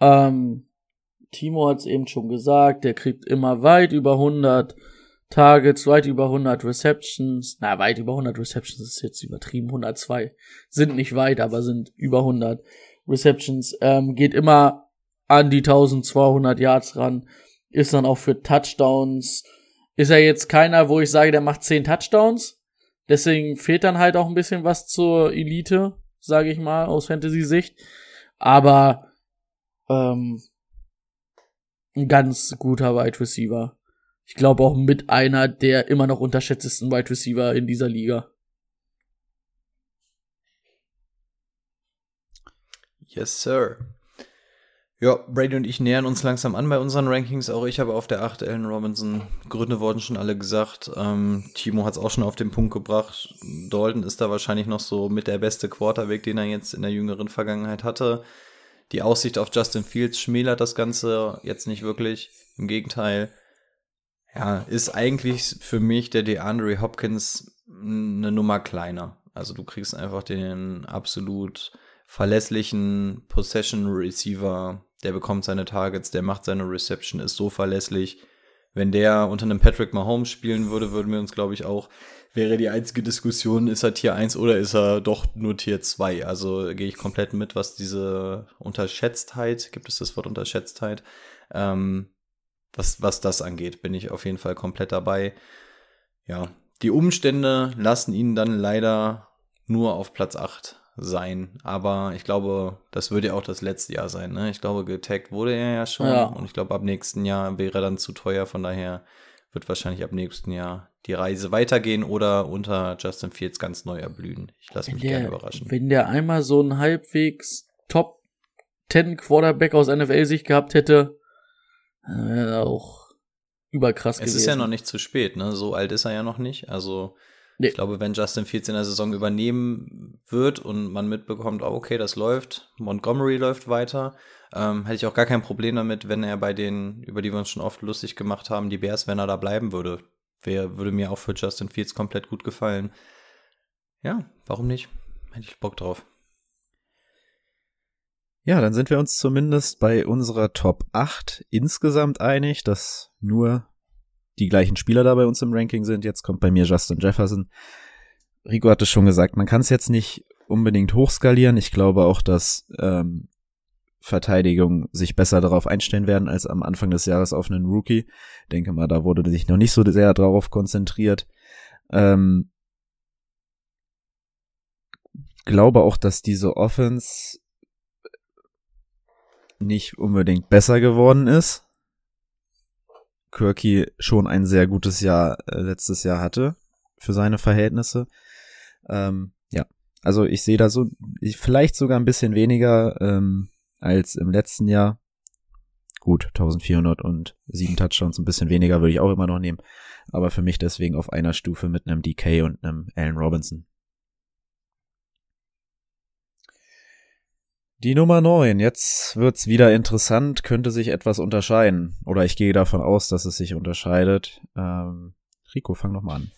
Speaker 2: Ähm, Timo hat es eben schon gesagt, der kriegt immer weit über 100. Targets, weit über 100 Receptions. Na, weit über 100 Receptions ist jetzt übertrieben. 102 sind nicht weit, aber sind über 100 Receptions. Ähm, geht immer an die 1200 Yards ran. Ist dann auch für Touchdowns. Ist er jetzt keiner, wo ich sage, der macht 10 Touchdowns. Deswegen fehlt dann halt auch ein bisschen was zur Elite, sage ich mal, aus Fantasy-Sicht. Aber ähm, ein ganz guter Wide Receiver. Ich glaube auch mit einer der immer noch unterschätztesten Wide Receiver in dieser Liga.
Speaker 4: Yes, sir. Ja, Brady und ich nähern uns langsam an bei unseren Rankings. Auch ich habe auf der 8 Allen Robinson. Gründe wurden schon alle gesagt. Ähm, Timo hat es auch schon auf den Punkt gebracht. Dalton ist da wahrscheinlich noch so mit der beste Quarterback, den er jetzt in der jüngeren Vergangenheit hatte. Die Aussicht auf Justin Fields schmälert das Ganze jetzt nicht wirklich. Im Gegenteil. Ja, ist eigentlich für mich der DeAndre Hopkins eine Nummer kleiner. Also du kriegst einfach den absolut verlässlichen Possession Receiver, der bekommt seine Targets, der macht seine Reception, ist so verlässlich. Wenn der unter einem Patrick Mahomes spielen würde, würden wir uns, glaube ich, auch, wäre die einzige Diskussion, ist er Tier 1 oder ist er doch nur Tier 2? Also gehe ich komplett mit, was diese Unterschätztheit, gibt es das Wort Unterschätztheit, ähm, was, was das angeht, bin ich auf jeden Fall komplett dabei. Ja, die Umstände lassen ihn dann leider nur auf Platz 8 sein. Aber ich glaube, das würde ja auch das letzte Jahr sein. Ne? Ich glaube, getaggt wurde er ja schon.
Speaker 2: Ja.
Speaker 4: Und ich glaube, ab nächsten Jahr wäre er dann zu teuer. Von daher wird wahrscheinlich ab nächsten Jahr die Reise weitergehen oder unter Justin Fields ganz neu erblühen. Ich lasse mich
Speaker 2: der,
Speaker 4: gerne überraschen.
Speaker 2: Wenn der einmal so einen halbwegs Top 10 Quarterback aus NFL-Sicht gehabt hätte, er auch überkrass
Speaker 4: Es
Speaker 2: gewesen.
Speaker 4: ist ja noch nicht zu spät, ne? So alt ist er ja noch nicht. Also
Speaker 2: Nee.
Speaker 4: ich glaube, wenn Justin Fields in der Saison übernehmen wird und man mitbekommt, oh, okay, das läuft, Montgomery läuft weiter, ähm, hätte ich auch gar kein Problem damit, wenn er bei den, über die wir uns schon oft lustig gemacht haben, die Bears, wenn er da bleiben würde. Wär, würde mir auch für Justin Fields komplett gut gefallen. Ja, warum nicht? Hätte ich Bock drauf.
Speaker 1: Ja, dann sind wir uns zumindest bei unserer Top 8 insgesamt einig, dass nur die gleichen Spieler da bei uns im Ranking sind. Jetzt kommt bei mir Justin Jefferson. Rico hat es schon gesagt, man kann es jetzt nicht unbedingt hochskalieren. Ich glaube auch, dass ähm, Verteidigung sich besser darauf einstellen werden als am Anfang des Jahres auf einen Rookie. Denke mal, da wurde sich noch nicht so sehr darauf konzentriert. Ähm, glaube auch, dass diese Offense nicht unbedingt besser geworden ist. Kirky schon ein sehr gutes Jahr äh, letztes Jahr hatte für seine Verhältnisse. Ähm, ja, also ich sehe da so ich, vielleicht sogar ein bisschen weniger ähm, als im letzten Jahr. Gut, 1400 und sieben Touchdowns, ein bisschen weniger würde ich auch immer noch nehmen. Aber für mich deswegen auf einer Stufe mit einem DK und einem Allen Robinson. Die Nummer 9. Jetzt wird's wieder interessant, könnte sich etwas unterscheiden. Oder ich gehe davon aus, dass es sich unterscheidet. Ähm, Rico, fang doch mal an.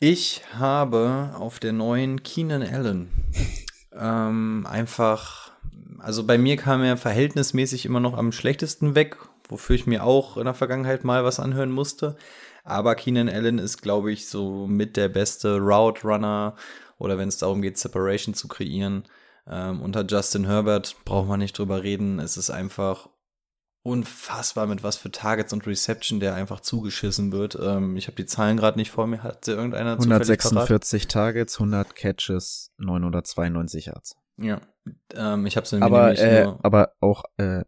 Speaker 4: Ich habe auf der neuen Keenan Allen ähm, einfach, also bei mir kam er verhältnismäßig immer noch am schlechtesten weg, wofür ich mir auch in der Vergangenheit mal was anhören musste. Aber Keenan Allen ist, glaube ich, so mit der beste Route Runner oder wenn es darum geht, Separation zu kreieren. Ähm, unter Justin Herbert braucht man nicht drüber reden. Es ist einfach unfassbar, mit was für Targets und Reception der einfach zugeschissen wird. Ähm, ich habe die Zahlen gerade nicht vor mir. Hat sie irgendeiner zufällig parat?
Speaker 1: 146 Targets, 100 Catches, 992 Yards.
Speaker 4: Ja, ähm, ich habe sie mir
Speaker 1: Aber,
Speaker 4: nämlich
Speaker 1: äh,
Speaker 4: nur,
Speaker 1: aber auch äh,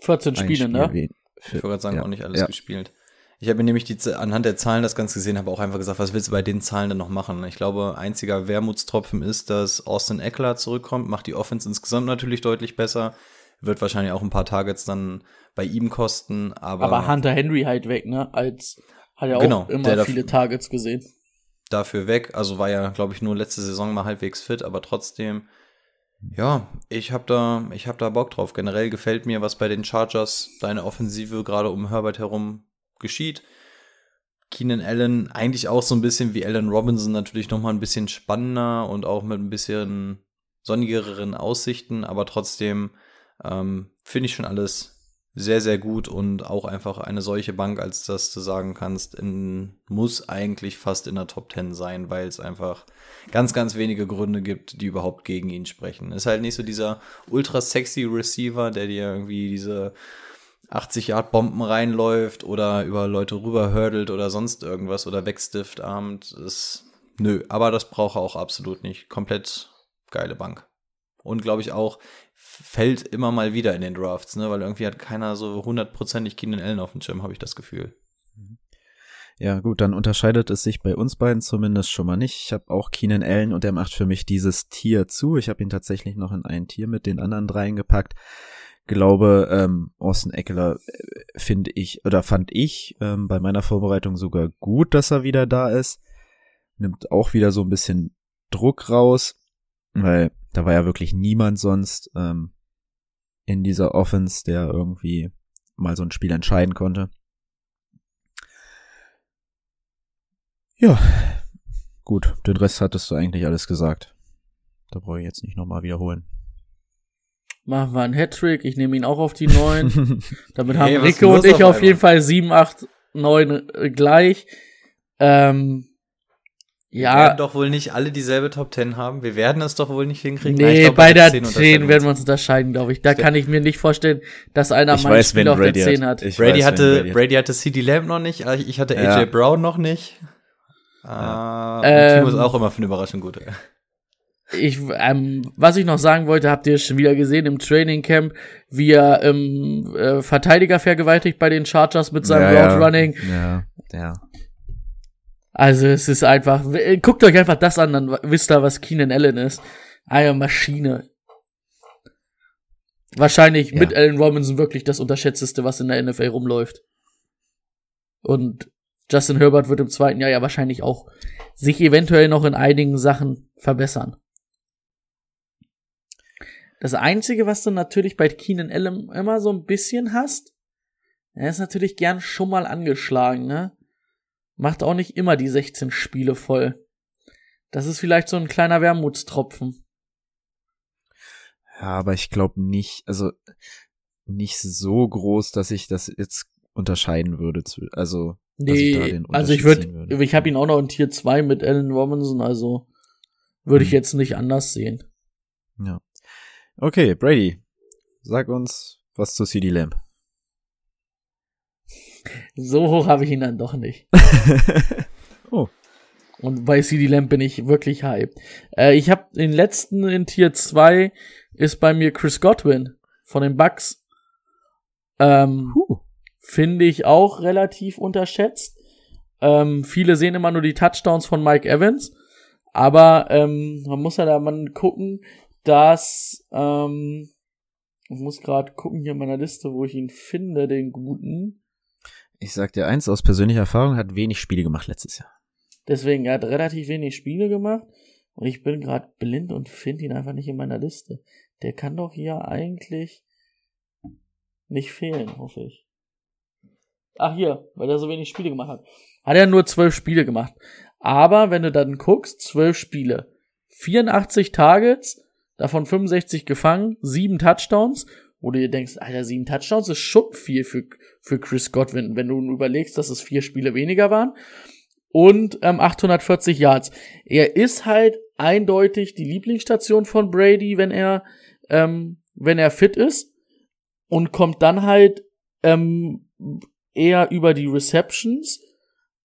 Speaker 2: 14
Speaker 1: ein
Speaker 2: Spiele, ne?
Speaker 1: wie-
Speaker 4: ich
Speaker 1: für-
Speaker 4: wollte gerade sagen,
Speaker 1: ja,
Speaker 4: auch nicht alles
Speaker 1: ja.
Speaker 4: gespielt. Ich habe mir nämlich die, anhand der Zahlen das Ganze gesehen, habe auch einfach gesagt, was willst du bei den Zahlen denn noch machen? Ich glaube, einziger Wermutstropfen ist, dass Austin Eckler zurückkommt, macht die Offense insgesamt natürlich deutlich besser, wird wahrscheinlich auch ein paar Targets dann bei ihm kosten, aber,
Speaker 2: Aber Hunter Henry halt weg, ne? Als hat er auch
Speaker 4: Genau,
Speaker 2: immer
Speaker 4: der darf-
Speaker 2: viele Targets gesehen.
Speaker 4: dafür weg. Also war ja, glaube ich, nur letzte Saison mal halbwegs fit, aber trotzdem, ja, ich habe da, ich habe da Bock drauf. Generell gefällt mir, was bei den Chargers deine Offensive gerade um Herbert herum geschieht. Keenan Allen eigentlich auch so ein bisschen wie Allen Robinson, natürlich noch mal ein bisschen spannender und auch mit ein bisschen sonnigeren Aussichten, aber trotzdem ähm, finde ich schon alles sehr, sehr gut und auch einfach eine solche Bank, als dass du sagen kannst, in, muss eigentlich fast in der Top 10 sein, weil es einfach ganz, ganz wenige Gründe gibt, die überhaupt gegen ihn sprechen. Ist halt nicht so dieser ultra sexy Receiver, der dir irgendwie diese 80 Yard Bomben reinläuft oder über Leute rüberhördelt oder sonst irgendwas oder wegstifft abend. Ist, nö, aber das braucht er auch absolut nicht. Komplett geile Bank. Und glaube ich auch, fällt immer mal wieder in den Drafts, ne? Weil irgendwie hat keiner so hundertprozentig Keenan Allen auf dem Schirm, habe ich das Gefühl.
Speaker 1: Ja, gut, dann unterscheidet es sich bei uns beiden zumindest schon mal nicht. Ich habe auch Keenan Allen und der macht für mich dieses Tier zu. Ich habe ihn tatsächlich noch in ein Tier mit den anderen dreien gepackt. Glaube, ähm, Austin Eckler äh, finde ich oder fand ich ähm, bei meiner Vorbereitung sogar gut, dass er wieder da ist. Nimmt auch wieder so ein bisschen Druck raus, weil da war ja wirklich niemand sonst ähm, in dieser Offense, der irgendwie mal so ein Spiel entscheiden konnte. Ja, gut, den Rest hattest du eigentlich alles gesagt. Da brauche ich jetzt nicht nochmal wiederholen.
Speaker 2: Machen wir einen Hattrick, ich nehme ihn auch auf die 9. Damit haben
Speaker 4: Hey,
Speaker 2: Rico und ich
Speaker 4: auf
Speaker 2: auf jeden Fall 7, 8, 9 äh, gleich. Ähm,
Speaker 4: Wir
Speaker 2: ja,
Speaker 4: werden doch wohl nicht alle dieselbe Top 10 haben. Wir werden es doch wohl nicht hinkriegen.
Speaker 2: nee,
Speaker 4: ich glaub,
Speaker 2: bei der
Speaker 4: 10
Speaker 2: 10,
Speaker 4: unterscheiden
Speaker 2: werden wir uns unterscheiden, glaube ich. Da kann ich mir nicht vorstellen, dass einer
Speaker 1: Ich
Speaker 2: meinen
Speaker 1: weiß, wen
Speaker 2: Spieler auf der
Speaker 1: Brady
Speaker 2: 10
Speaker 1: hat.
Speaker 2: hat.
Speaker 4: Brady
Speaker 1: weiß,
Speaker 4: hatte,
Speaker 1: Brady hat.
Speaker 4: Brady hatte CD Lamb noch nicht, äh, ich hatte
Speaker 1: Ja.
Speaker 4: AJ Brown noch nicht. Ja.
Speaker 2: Ähm,
Speaker 4: Timo ist auch immer für eine Überraschung gut.
Speaker 2: Ich, ähm, was ich noch sagen wollte, habt ihr schon wieder gesehen im Training Camp, wie er ähm, äh, Verteidiger vergewaltigt bei den Chargers mit seinem
Speaker 1: ja,
Speaker 2: Route Running.
Speaker 1: Ja, ja.
Speaker 2: Also es ist einfach, w- guckt euch einfach das an, dann wisst ihr, was Keenan Allen ist. Eine Maschine. Wahrscheinlich
Speaker 1: Ja.
Speaker 2: mit Allen Robinson wirklich das unterschätzteste, was in der NFL rumläuft. Und Justin Herbert wird im zweiten Jahr ja wahrscheinlich auch sich eventuell noch in einigen Sachen verbessern. Das Einzige, was du natürlich bei Keenan Allen immer so ein bisschen hast, er ist natürlich gern schon mal angeschlagen, ne? Macht auch nicht immer die 16 Spiele voll. Das ist vielleicht so ein kleiner Wermutstropfen.
Speaker 1: Ja, aber ich glaube nicht, also nicht so groß, dass ich das jetzt unterscheiden würde. Zu, also, ich
Speaker 2: Nee,
Speaker 1: den
Speaker 2: also ich
Speaker 1: ziehen
Speaker 2: würde, ich habe ihn auch noch in Tier 2 mit Allen Robinson, also würde ich
Speaker 1: Hm.
Speaker 2: jetzt nicht anders sehen.
Speaker 1: Ja. Okay, Brady, sag uns was zu CD Lamb.
Speaker 2: So hoch habe ich ihn dann doch nicht.
Speaker 1: oh,
Speaker 2: Und bei CD Lamb bin ich wirklich hyped. Äh, ich habe den letzten in Tier 2 ist bei mir Chris Godwin von den Bucks. Ähm,
Speaker 1: huh.
Speaker 2: finde ich auch relativ unterschätzt. Ähm, viele sehen immer nur die Touchdowns von Mike Evans, aber ähm, man muss ja da mal gucken, dass ähm, ich muss gerade gucken hier in meiner Liste, wo ich ihn finde, den guten.
Speaker 1: Ich sag dir eins, aus persönlicher Erfahrung hat wenig Spiele gemacht letztes Jahr.
Speaker 2: Deswegen, er hat relativ wenig Spiele gemacht und ich bin gerade blind und finde ihn einfach nicht in meiner Liste. Der kann doch hier eigentlich nicht fehlen, hoffe ich. Ach hier, weil er so wenig Spiele gemacht hat. Hat er nur zwölf Spiele gemacht. Aber wenn du dann guckst, zwölf Spiele, 84 Targets, davon 65 gefangen, sieben Touchdowns, wo du dir denkst, Alter, sieben Touchdowns ist schon viel für, für Chris Godwin, wenn du überlegst, dass es vier Spiele weniger waren. Und ähm, 840 Yards. Er ist halt eindeutig die Lieblingsstation von Brady, wenn er, ähm, wenn er fit ist. Und kommt dann halt ähm, eher über die Receptions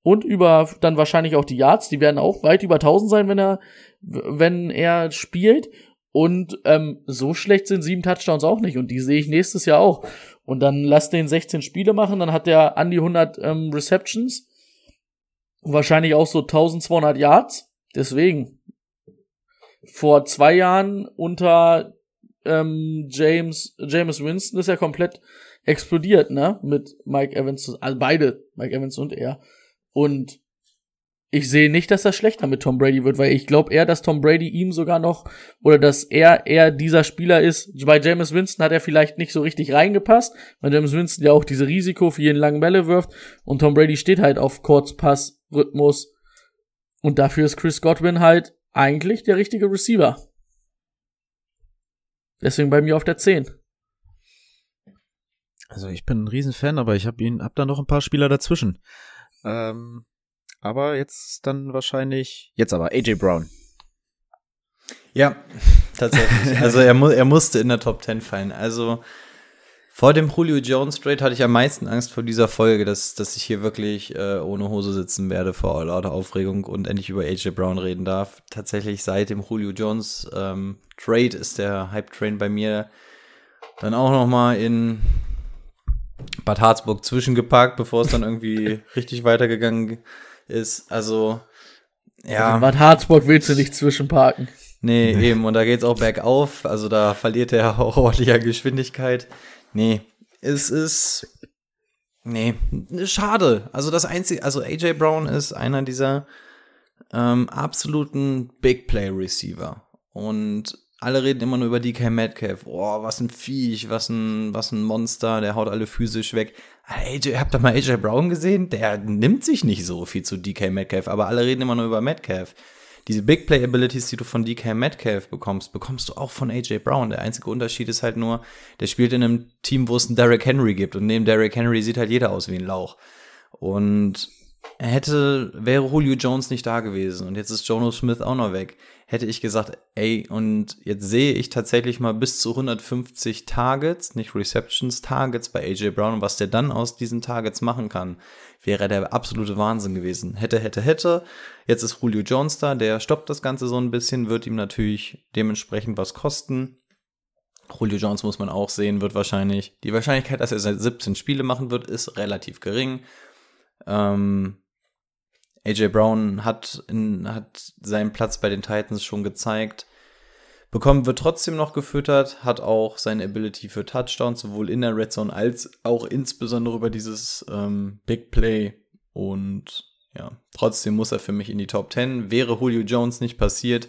Speaker 2: und über dann wahrscheinlich auch die Yards. Die werden auch weit über 1000 sein, wenn er, wenn er spielt. Und ähm, so schlecht sind sieben Touchdowns auch nicht. Und die sehe ich nächstes Jahr auch. Und dann lass den 16 Spiele machen. Dann hat er an die 100 ähm, Receptions. Wahrscheinlich auch so 1200 Yards. Deswegen. Vor zwei Jahren unter ähm, James, James Winston ist er komplett explodiert, ne? Mit Mike Evans, also beide, Mike Evans und er. Und ich sehe nicht, dass das schlechter mit Tom Brady wird, weil ich glaube eher, dass Tom Brady ihm sogar noch oder dass er eher dieser Spieler ist. Bei James Winston hat er vielleicht nicht so richtig reingepasst, weil James Winston ja auch diese Risiko für jeden langen Bälle wirft und Tom Brady steht halt auf Kurzpass, Rhythmus und dafür ist Chris Godwin halt eigentlich der richtige Receiver. Deswegen bei mir auf der 10.
Speaker 1: Also ich bin ein Riesenfan, aber ich habe ihn, hab da noch ein paar Spieler dazwischen. Ähm, aber jetzt dann wahrscheinlich, jetzt aber AJ Brown.
Speaker 4: Ja, tatsächlich. also er, mu er musste in der Top 10 fallen. Also vor dem Julio Jones Trade hatte ich am meisten Angst vor dieser Folge, dass, dass ich hier wirklich äh, ohne Hose sitzen werde vor lauter Aufregung und endlich über AJ Brown reden darf. Tatsächlich seit dem Julio Jones ähm, Trade ist der Hype Train bei mir dann auch noch mal in Bad Harzburg zwischengepackt, bevor es dann irgendwie richtig weitergegangen ist. Also, ja.
Speaker 2: Also in Bad Harzburg willst du nicht zwischenparken.
Speaker 4: Nee, nee, eben. Und da geht's auch bergauf. Also da verliert er auch ordentlicher Geschwindigkeit. Nee, es ist. Nee, schade. Also das einzige, also AJ Brown ist einer dieser ähm, absoluten Big Play Receiver. Und alle reden immer nur über DK Metcalf. Oh, was ein Viech, was ein, was ein Monster, der haut alle physisch weg. AJ, habt ihr mal AJ Brown gesehen? Der nimmt sich nicht so viel zu DK Metcalf, aber alle reden immer nur über Metcalf. Diese Big Play Abilities, die du von DK Metcalf bekommst, bekommst du auch von AJ Brown. Der einzige Unterschied ist halt nur, der spielt in einem Team, wo es einen Derrick Henry gibt und neben Derrick Henry sieht halt jeder aus wie ein Lauch. Und hätte, wäre Julio Jones nicht da gewesen und jetzt ist Jono Smith auch noch weg, hätte ich gesagt, ey, und jetzt sehe ich tatsächlich mal bis zu 150 Targets, nicht Receptions, Targets bei AJ Brown und was der dann aus diesen Targets machen kann, wäre der absolute Wahnsinn gewesen. Hätte, hätte, hätte. Jetzt ist Julio Jones da, der stoppt das Ganze so ein bisschen, wird ihm natürlich dementsprechend was kosten. Julio Jones muss man auch sehen, wird wahrscheinlich, die Wahrscheinlichkeit, dass er 17 Spiele machen wird, ist relativ gering. Ähm, AJ Brown hat, in, hat seinen Platz bei den Titans schon gezeigt. Bekommen wird trotzdem noch gefüttert, hat auch seine Ability für Touchdowns, sowohl in der Red Zone als auch insbesondere über dieses ähm, Big Play. Und ja, trotzdem muss er für mich in die Top 10. Wäre Julio Jones nicht passiert,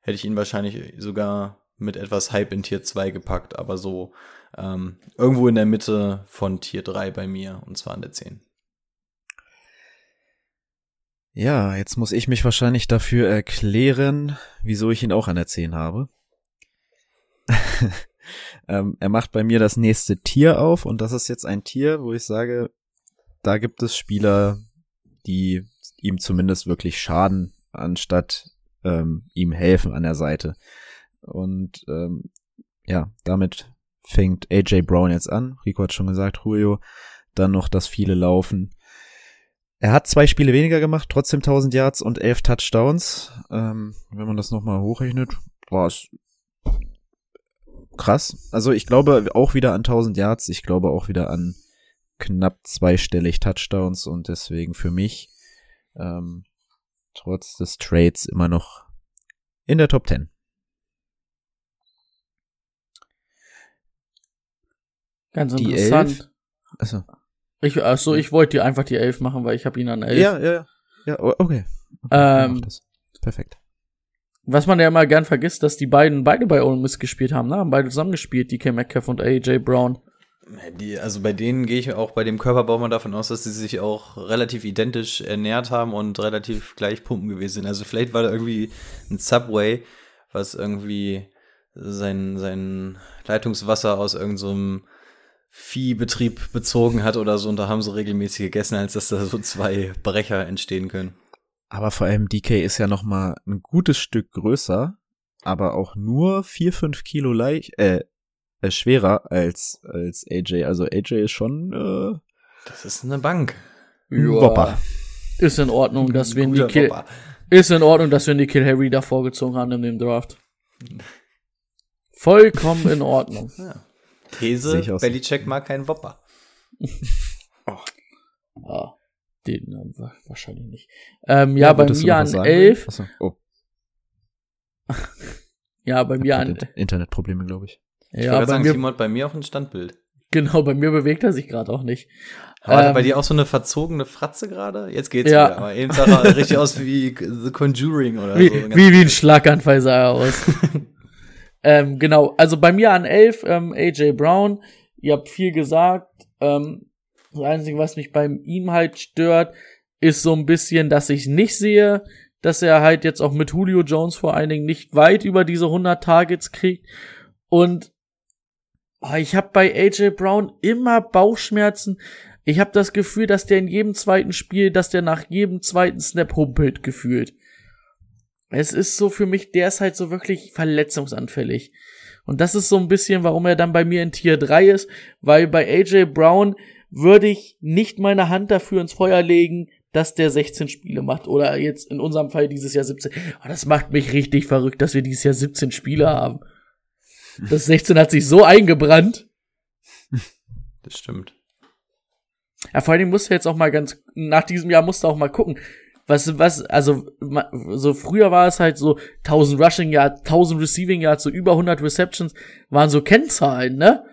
Speaker 4: hätte ich ihn wahrscheinlich sogar mit etwas Hype in Tier 2 gepackt, aber so ähm, irgendwo in der Mitte von Tier 3 bei mir, und zwar an der 10.
Speaker 1: Ja, jetzt muss ich mich wahrscheinlich dafür erklären, wieso ich ihn auch an der 10 habe. ähm, er macht bei mir das nächste Tier auf und das ist jetzt ein Tier, wo ich sage, da gibt es Spieler, die ihm zumindest wirklich schaden, anstatt ähm, ihm helfen an der Seite. Und ähm, ja, damit fängt AJ Brown jetzt an. Rico hat schon gesagt, Julio. Dann noch das viele Laufen. Er hat zwei Spiele weniger gemacht, trotzdem 1000 Yards und 11 Touchdowns. Ähm, wenn man das nochmal hochrechnet, war es krass. Also ich glaube auch wieder an 1000 Yards. Ich glaube auch wieder an knapp zweistellig Touchdowns und deswegen für mich ähm, trotz des Trades immer noch in der Top 10.
Speaker 2: Ganz
Speaker 1: Die
Speaker 2: interessant.
Speaker 1: Elf? Achso.
Speaker 2: Ich, achso, ich wollte dir einfach die 11 machen, weil ich habe ihn an 11.
Speaker 1: Ja, ja, ja. Ja, okay. okay
Speaker 2: Ähm.
Speaker 1: Perfekt.
Speaker 2: Was man ja immer gern vergisst, dass die beiden beide bei Ole Miss gespielt haben, ne? Haben beide zusammengespielt, DK Metcalf und AJ Brown.
Speaker 4: Die, also bei denen gehe ich auch bei dem Körperbau mal davon aus, dass sie sich auch relativ identisch ernährt haben und relativ gleich pumpen gewesen sind. Also vielleicht war da irgendwie ein Subway, was irgendwie sein, sein Leitungswasser aus irgendeinem Viehbetrieb bezogen hat oder so und da haben sie regelmäßig gegessen, als dass da so zwei Brecher entstehen können.
Speaker 1: Aber vor allem DK ist ja noch mal ein gutes Stück größer, aber auch nur vier fünf Kilo leicht, äh, äh, schwerer als, als AJ. Also AJ ist schon äh,
Speaker 4: Das ist eine Bank.
Speaker 1: ein Whopper.
Speaker 2: Ist in Ordnung, dass wir Nikhil,
Speaker 4: Whopper.
Speaker 2: ist in Ordnung, dass wir Nikhil Harry da vorgezogen haben in dem Draft. Vollkommen in Ordnung.
Speaker 1: Sehe
Speaker 4: These. Belichick mag keinen Whopper.
Speaker 2: Ah, den äh, wa- wahrscheinlich nicht. Ähm, ja, bei
Speaker 1: würdest du
Speaker 2: mir an
Speaker 1: was sagen?
Speaker 2: 11.
Speaker 1: Achso, oh,
Speaker 2: Ja, bei mir an.
Speaker 1: Internetprobleme, glaube ich.
Speaker 4: Ich
Speaker 2: Ja,
Speaker 4: wollte
Speaker 2: bei
Speaker 4: sagen,
Speaker 2: mir,
Speaker 4: Simon hat bei mir auch ein Standbild.
Speaker 2: Genau, bei mir bewegt er sich gerade auch nicht.
Speaker 4: War
Speaker 2: Ähm,
Speaker 4: bei dir auch so eine verzogene Fratze gerade? Jetzt geht's
Speaker 2: Ja.
Speaker 4: wieder. Aber eben sah er richtig aus wie The Conjuring oder
Speaker 2: wie,
Speaker 4: so.
Speaker 2: Wie, wie ein Schlaganfall sah er aus. ähm, genau, also bei mir an 11 ähm, AJ Brown. Ihr habt viel gesagt. Ähm, das Einzige, was mich bei ihm halt stört, ist so ein bisschen, dass ich nicht sehe, dass er halt jetzt auch mit Julio Jones vor allen Dingen nicht weit über diese 100 Targets kriegt. Und oh, ich habe bei AJ Brown immer Bauchschmerzen. Ich habe das Gefühl, dass der in jedem zweiten Spiel, dass der nach jedem zweiten Snap humpelt gefühlt. Es ist so für mich, der ist halt so wirklich verletzungsanfällig. Und das ist so ein bisschen, warum er dann bei mir in Tier 3 ist, weil bei AJ Brown würde ich nicht meine Hand dafür ins Feuer legen, dass der 16 Spiele macht. Oder jetzt in unserem Fall dieses Jahr 17. Oh, das macht mich richtig verrückt, dass wir dieses Jahr 17 Spiele haben. Das 16 hat sich so eingebrannt.
Speaker 4: Das stimmt.
Speaker 2: Ja, vor Dingen musst du jetzt auch mal ganz, nach diesem Jahr musst du auch mal gucken. Was, was, also, so früher war es halt so 1000 Rushing Yards, 1000 Receiving Yards, so über 100 Receptions, waren so Kennzahlen, ne?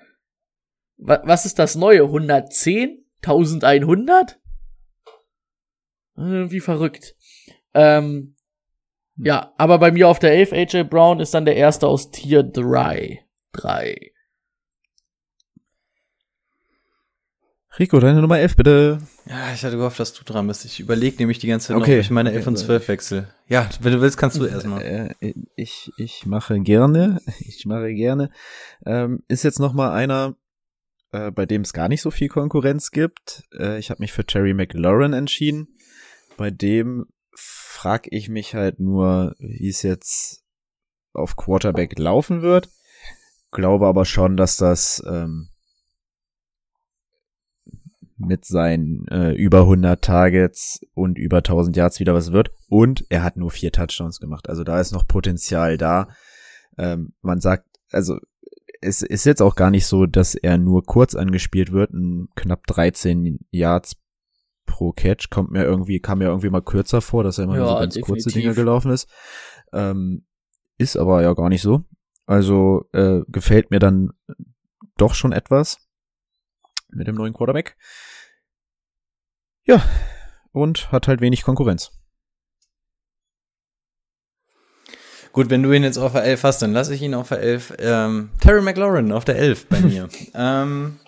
Speaker 2: Wa- Was ist das Neue? 110? 1100? Irgendwie verrückt. Ähm, ja, aber bei mir auf der 11, AJ Brown ist dann der erste aus Tier 3. 3.
Speaker 1: Rico, deine Nummer 11, bitte.
Speaker 4: Ja, ich hatte gehofft, dass du dran bist. Ich überlege nämlich die ganze Zeit
Speaker 1: Okay.
Speaker 4: ob ich meine
Speaker 1: Okay,
Speaker 4: 11 und
Speaker 1: also-
Speaker 4: 12 wechsel. Ja, wenn du willst, kannst du erstmal.
Speaker 1: Äh, ich, ich mache gerne. Ich mache gerne. Ähm, ist jetzt noch mal einer, äh, bei dem es gar nicht so viel Konkurrenz gibt. Äh, ich habe mich für Terry McLaurin entschieden. Bei dem frag ich mich halt nur, wie es jetzt auf Quarterback laufen wird. Glaube aber schon, dass das ähm, mit seinen äh, über 100 Targets und über 1000 Yards wieder was wird. Und er hat nur vier Touchdowns gemacht. Also da ist noch Potenzial da. Ähm, man sagt, also es ist jetzt auch gar nicht so, dass er nur kurz angespielt wird. Ein knapp 13 Yards pro Catch kommt mir irgendwie, kam mir irgendwie mal kürzer vor, dass er immer nur
Speaker 2: Ja,
Speaker 1: so ganz kurze
Speaker 2: definitiv.
Speaker 1: Dinge gelaufen ist. Ähm, ist aber ja gar nicht so. Also äh, gefällt mir dann doch schon etwas mit dem neuen Quarterback. Ja, und hat halt wenig Konkurrenz.
Speaker 4: Gut, wenn du ihn jetzt auf der 11 hast, dann lasse ich ihn auf der 11. Ähm, Terry McLaurin auf der 11 bei mir. ähm,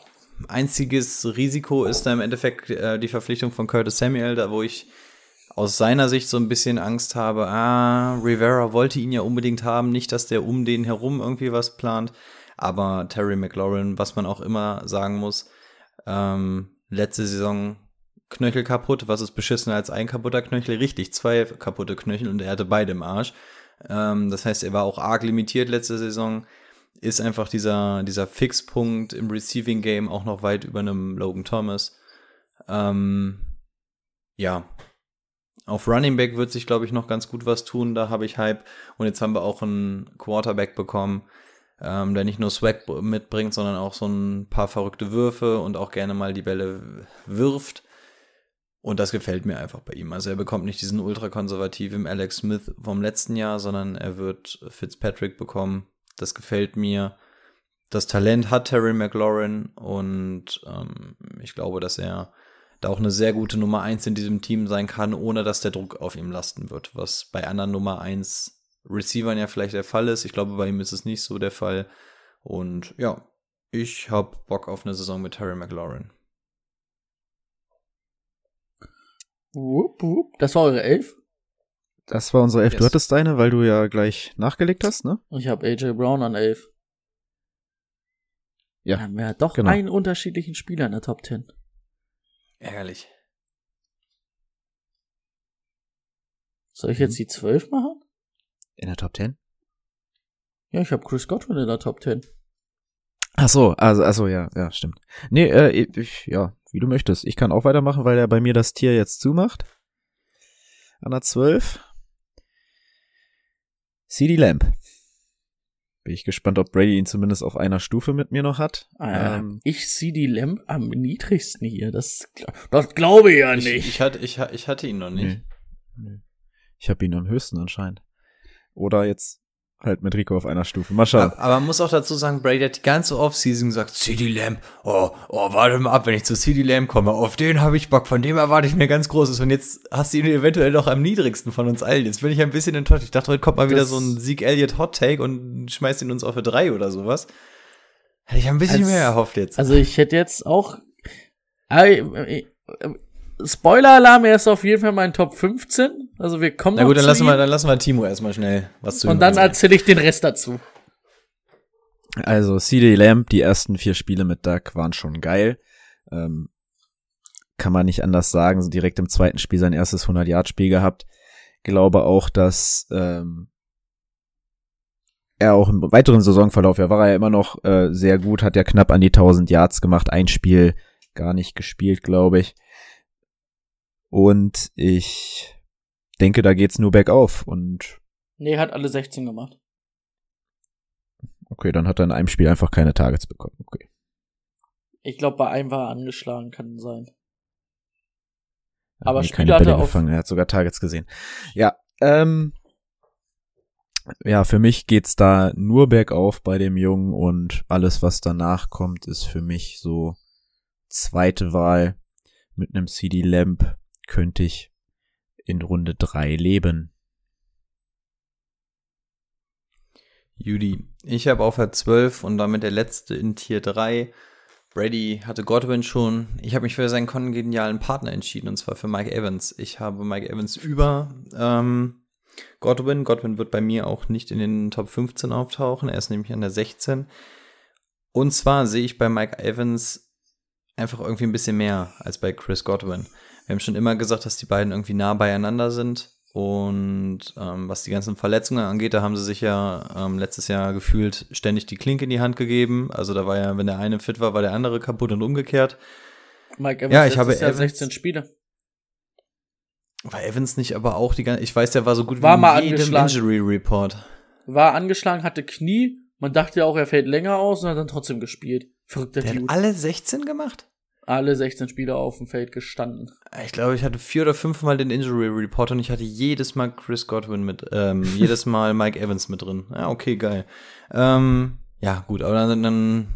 Speaker 4: einziges Risiko ist da im Endeffekt äh, die Verpflichtung von Curtis Samuel, da wo ich aus seiner Sicht so ein bisschen Angst habe, ah, Rivera wollte ihn ja unbedingt haben, nicht, dass der um den herum irgendwie was plant, aber Terry McLaurin, was man auch immer sagen muss, ähm, letzte Saison Knöchel kaputt, was ist beschissener als ein kaputter Knöchel? Richtig, zwei kaputte Knöchel und er hatte beide im Arsch. Ähm, das heißt, er war auch arg limitiert letzte Saison. Ist einfach dieser, dieser Fixpunkt im Receiving Game auch noch weit über einem Logan Thomas. Ähm, ja. Auf Running Back wird sich, glaube ich, noch ganz gut was tun. Da habe ich Hype. Und jetzt haben wir auch einen Quarterback bekommen, ähm, der nicht nur Swag mitbringt, sondern auch so ein paar verrückte Würfe und auch gerne mal die Bälle wirft. Und das gefällt mir einfach bei ihm. Also er bekommt nicht diesen ultrakonservativen Alex Smith vom letzten Jahr, sondern er wird Fitzpatrick bekommen. Das gefällt mir. Das Talent hat Terry McLaurin und ähm, ich glaube, dass er da auch eine sehr gute Nummer eins in diesem Team sein kann, ohne dass der Druck auf ihm lasten wird, was bei anderen Nummer eins Receivern ja vielleicht der Fall ist. Ich glaube, bei ihm ist es nicht so der Fall. Und ja, ich habe Bock auf eine Saison mit Terry McLaurin.
Speaker 2: Wupp, wupp. Das war eure 11?
Speaker 1: Das war unsere Elf. Du
Speaker 4: Yes.
Speaker 1: hattest deine, weil du ja gleich nachgelegt hast, ne?
Speaker 2: Ich habe AJ Brown an 11.
Speaker 1: Ja,
Speaker 2: Dann haben wir doch
Speaker 1: genau.
Speaker 2: einen unterschiedlichen Spieler in der Top 10.
Speaker 4: Ärgerlich.
Speaker 2: Soll ich jetzt die 12 machen?
Speaker 1: In der Top 10?
Speaker 2: Ja, ich habe Chris Godwin in der Top 10.
Speaker 1: Ach so, also, also ja, ja, stimmt. Nee, äh, ich, ja, wie du möchtest. Ich kann auch weitermachen, weil er bei mir das Tier jetzt zumacht. An der 12. CD Lamp. Bin ich gespannt, ob Brady ihn zumindest auf einer Stufe mit mir noch hat.
Speaker 2: Ah,
Speaker 1: Ähm,
Speaker 2: ich sehe die Lamp am niedrigsten hier. Das, das glaube ich ja
Speaker 4: Ich,
Speaker 2: nicht.
Speaker 4: ich, hatte, ich, ich hatte ihn noch nicht.
Speaker 1: nee. Nee. Ich habe ihn am höchsten anscheinend. Oder jetzt halt mit Rico auf einer Stufe. Mal schauen.
Speaker 4: Aber man muss auch dazu sagen, Brady hat die ganze Offseason gesagt, CD Lamb, oh, oh, warte mal ab, wenn ich zu CD Lamb komme, auf den habe ich Bock, von dem erwarte ich mir ganz Großes. Und jetzt hast du ihn eventuell noch am niedrigsten von uns allen. Jetzt bin ich ein bisschen enttäuscht. Ich dachte, heute kommt mal wieder
Speaker 2: Das-
Speaker 4: so ein Sieg Elliott Hot Take und schmeißt ihn uns auf eine 3 oder sowas. Hätte ich ein bisschen
Speaker 2: Als-
Speaker 4: mehr erhofft jetzt.
Speaker 2: Also ich hätte jetzt auch. Spoiler-Alarm, er ist auf jeden Fall mein Top 15. Also wir kommen
Speaker 4: Na
Speaker 2: noch
Speaker 4: gut, dann
Speaker 2: zu
Speaker 4: lassen,
Speaker 2: ihm.
Speaker 4: wir, dann lassen wir Timo erstmal schnell was zu
Speaker 2: Und dann erzähle ich den Rest dazu.
Speaker 1: Also CD Lamb, die ersten vier Spiele mit Duck waren schon geil. Ähm, kann man nicht anders sagen. Direkt im zweiten Spiel sein erstes 100-Yard-Spiel gehabt. Glaube auch, dass ähm, er auch im weiteren Saisonverlauf, ja, war er ja immer noch äh, sehr gut, hat ja knapp an die 1000 Yards gemacht, ein Spiel gar nicht gespielt, glaube ich. Und ich denke, da geht's nur bergauf. Und
Speaker 2: Nee, hat alle 16 gemacht.
Speaker 1: okay, dann hat er in einem Spiel einfach keine Targets bekommen. Okay.
Speaker 2: Ich glaube, bei einem war er angeschlagen, kann sein.
Speaker 1: Er hat
Speaker 2: Aber
Speaker 1: nie
Speaker 2: Spiele
Speaker 1: keine
Speaker 2: hat
Speaker 1: Bälle
Speaker 2: auf-
Speaker 1: gefangen, er hat sogar Targets gesehen. Ja, ähm, ja, für mich geht's da nur bergauf bei dem Jungen und alles, was danach kommt, ist für mich so zweite Wahl. Mit einem CD Lamp könnte ich in Runde drei leben.
Speaker 4: Judy. Ich habe auf der 12 und damit der letzte in Tier 3. Brady hatte Godwin schon. Ich habe mich für seinen kongenialen Partner entschieden, und zwar für Mike Evans. Ich habe Mike Evans über ähm, Godwin. Godwin wird bei mir auch nicht in den Top 15 auftauchen. Er ist nämlich an der 16. Und zwar sehe ich bei Mike Evans einfach irgendwie ein bisschen mehr als bei Chris Godwin. Wir haben schon immer gesagt, dass die beiden irgendwie nah beieinander sind. Und ähm, was die ganzen Verletzungen angeht, da haben sie sich ja ähm, letztes Jahr gefühlt ständig die Klinke in die Hand gegeben. Also da war ja, wenn der eine fit war, war der andere kaputt und umgekehrt.
Speaker 2: Mike Evans
Speaker 4: Ja, ich habe
Speaker 2: Jahr
Speaker 4: Evans-
Speaker 2: 16 Spiele.
Speaker 4: War Evans nicht aber auch die ganze, ich weiß, der war so gut
Speaker 2: War
Speaker 4: wie
Speaker 2: mal
Speaker 4: in jedem. Injury Report.
Speaker 2: War angeschlagen, hatte Knie. Man dachte ja auch, er fällt länger aus und hat dann trotzdem gespielt. Verrückter
Speaker 4: Der
Speaker 2: Dude.
Speaker 4: hat alle 16 gemacht?
Speaker 2: Alle 16 Spiele auf dem Feld gestanden.
Speaker 4: Ich glaube, ich hatte vier oder fünf Mal den Injury Report und ich hatte jedes Mal Chris Godwin mit, ähm, jedes Mal Mike Evans mit drin. Ja, okay, geil. Ähm, ja, gut, aber dann, dann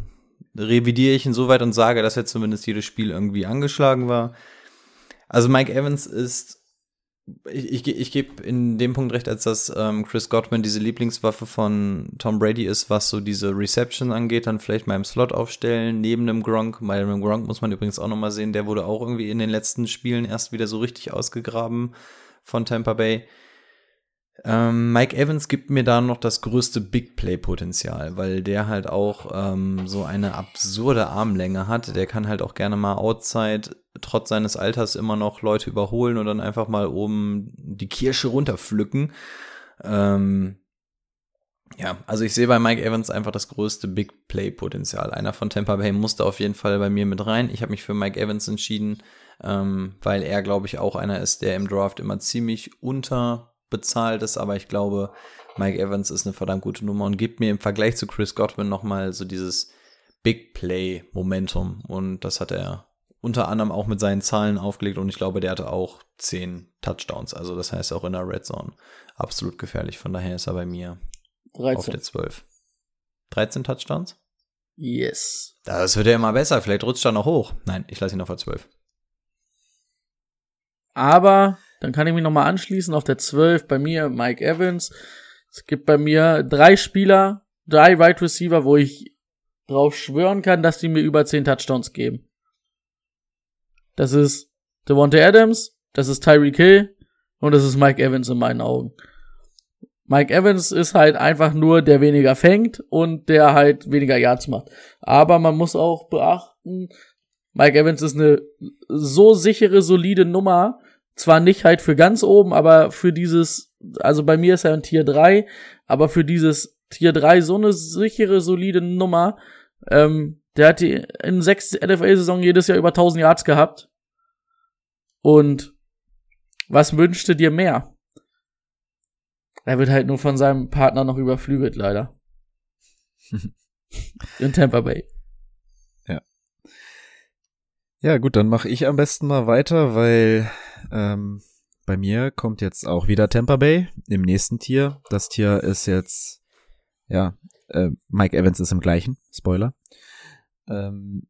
Speaker 4: revidiere ich insoweit und sage, dass jetzt zumindest jedes Spiel irgendwie angeschlagen war. Also Mike Evans ist, ich, ich, ich gebe in dem Punkt recht, als dass ähm, Chris Godwin diese Lieblingswaffe von Tom Brady ist, was so diese Reception angeht, dann vielleicht mal im Slot aufstellen, neben dem Gronk. Bei dem Gronk muss man übrigens auch nochmal sehen, der wurde auch irgendwie in den letzten Spielen erst wieder so richtig ausgegraben von Tampa Bay. Ähm, Mike Evans gibt mir da noch das größte Big Play-Potenzial, weil der halt auch ähm, so eine absurde Armlänge hat. Der kann halt auch gerne mal outside, trotz seines Alters, immer noch Leute überholen und dann einfach mal oben die Kirsche runterpflücken. Ähm, ja, also ich sehe bei Mike Evans einfach das größte Big Play-Potenzial. Einer von Tampa Bay musste auf jeden Fall bei mir mit rein. Ich habe mich für Mike Evans entschieden, ähm, weil er, glaube ich, auch einer ist, der im Draft immer ziemlich unterbezahlt ist. Aber ich glaube, Mike Evans ist eine verdammt gute Nummer und gibt mir im Vergleich zu Chris Godwin nochmal so dieses Big Play-Momentum. Und das hat er unter anderem auch mit seinen Zahlen aufgelegt und ich glaube, der hatte auch zehn Touchdowns. Also das heißt auch in der Red Zone absolut gefährlich. Von daher ist er bei mir auf
Speaker 2: 13.
Speaker 4: der 12. 13 Touchdowns?
Speaker 2: Yes.
Speaker 4: Das wird ja immer besser. Vielleicht rutscht er noch hoch. Nein, ich lasse ihn auf der 12.
Speaker 2: Aber dann kann ich mich nochmal anschließen auf der 12 bei mir Mike Evans. Es gibt bei mir drei Spieler, drei Wide Receiver, wo ich drauf schwören kann, dass die mir über 10 Touchdowns geben. Das ist Devontae Adams, das ist Tyreek Hill und das ist Mike Evans in meinen Augen. Mike Evans ist halt einfach nur, der weniger fängt und der halt weniger Yards macht. Aber man muss auch beachten, Mike Evans ist eine so sichere, solide Nummer. Zwar nicht halt für ganz oben, aber für dieses, also bei mir ist er ein Tier 3, aber für dieses Tier 3 so eine sichere, solide Nummer. Ähm, der hat die in sechs NFL-Saison jedes Jahr über 1000 Yards gehabt. Und was wünschte dir mehr? Er wird halt nur von seinem Partner noch überflügelt, leider. In Tampa Bay.
Speaker 1: Ja, gut, dann mache ich am besten mal weiter, weil ähm, bei mir kommt jetzt auch wieder Tampa Bay im nächsten Tier. Das Tier ist jetzt ja, äh, Mike Evans ist im gleichen, Spoiler. Ähm,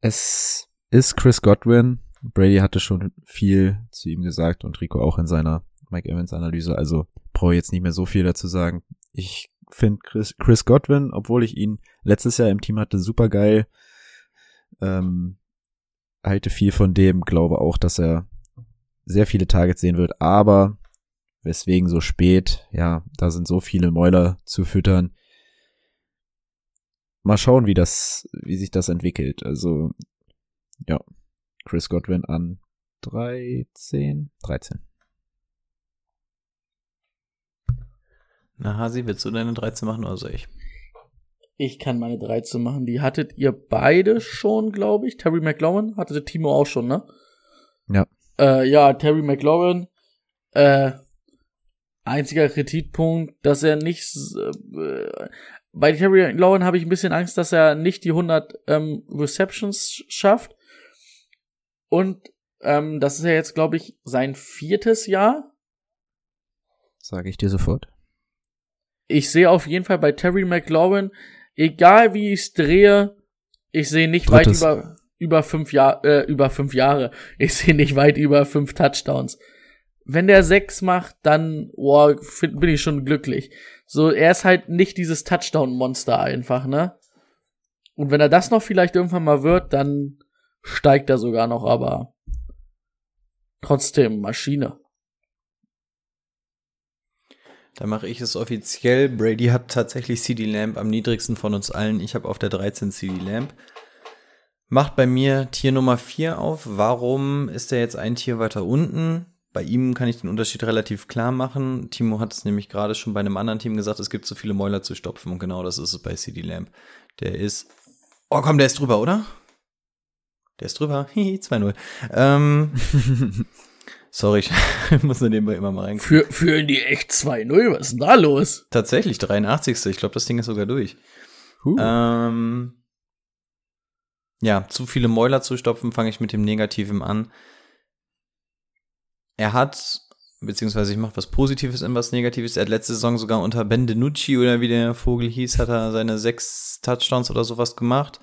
Speaker 1: es ist Chris Godwin. Brady hatte schon viel zu ihm gesagt und Rico auch in seiner Mike Evans Analyse, also brauche ich jetzt nicht mehr so viel dazu sagen. Ich finde Chris, Chris Godwin, obwohl ich ihn letztes Jahr im Team hatte, super geil. Ähm, halte viel von dem, glaube auch, dass er sehr viele Targets sehen wird, aber weswegen so spät, ja, da sind so viele Mäuler zu füttern. Mal schauen, wie das, wie sich das entwickelt. Also, ja, Chris Godwin an 13, 13.
Speaker 4: Na, Hasi, willst du deine 13 machen oder soll ich?
Speaker 2: Ich kann meine 13 machen. Die hattet ihr beide schon, glaube ich. Terry McLaurin hatte Timo auch schon, ne?
Speaker 1: Ja.
Speaker 2: Äh, ja, Terry McLaurin. Äh, einziger Kritikpunkt, dass er nicht. Äh, bei Terry McLaurin habe ich ein bisschen Angst, dass er nicht die 100 ähm, Receptions schafft. Und ähm, das ist ja jetzt, glaube ich, sein viertes Jahr.
Speaker 1: Sage ich dir sofort
Speaker 2: ich sehe auf jeden Fall bei Terry McLaurin, egal wie ich es drehe, ich sehe nicht Drittes. weit über über fünf Jahre äh, über fünf Jahre. Ich sehe nicht weit über fünf Touchdowns. Wenn der sechs macht, dann oh, find, bin ich schon glücklich. So, er ist halt nicht dieses Touchdown-Monster einfach, ne? Und wenn er das noch vielleicht irgendwann mal wird, dann steigt er sogar noch, aber trotzdem Maschine.
Speaker 4: Da mache ich es offiziell. Brady hat tatsächlich CD Lamp am niedrigsten von uns allen. Ich habe auf der 13 CD Lamp. Macht bei mir Tier Nummer 4 auf. Warum ist er jetzt ein Tier weiter unten? Bei ihm kann ich den Unterschied relativ klar machen. Timo hat es nämlich gerade schon bei einem anderen Team gesagt, es gibt so viele Mäuler zu stopfen. Und genau das ist es bei CD Lamp. Der ist. Oh komm, der ist drüber, oder? Der ist drüber. Hihi, 2-0. Ähm, Sorry, ich muss nur nebenbei immer mal rein.
Speaker 2: Für, führen die echt 2-0? Was ist denn da los?
Speaker 4: Tatsächlich, 83. Ich glaube, das Ding ist sogar durch. Huh. Ähm, ja, zu viele Mäuler zu stopfen, fange ich mit dem Negativen an. Er hat, beziehungsweise ich mache was Positives in was Negatives. Er hat letzte Saison sogar unter Ben DiNucci oder wie der Vogel hieß, hat er seine sechs Touchdowns oder sowas gemacht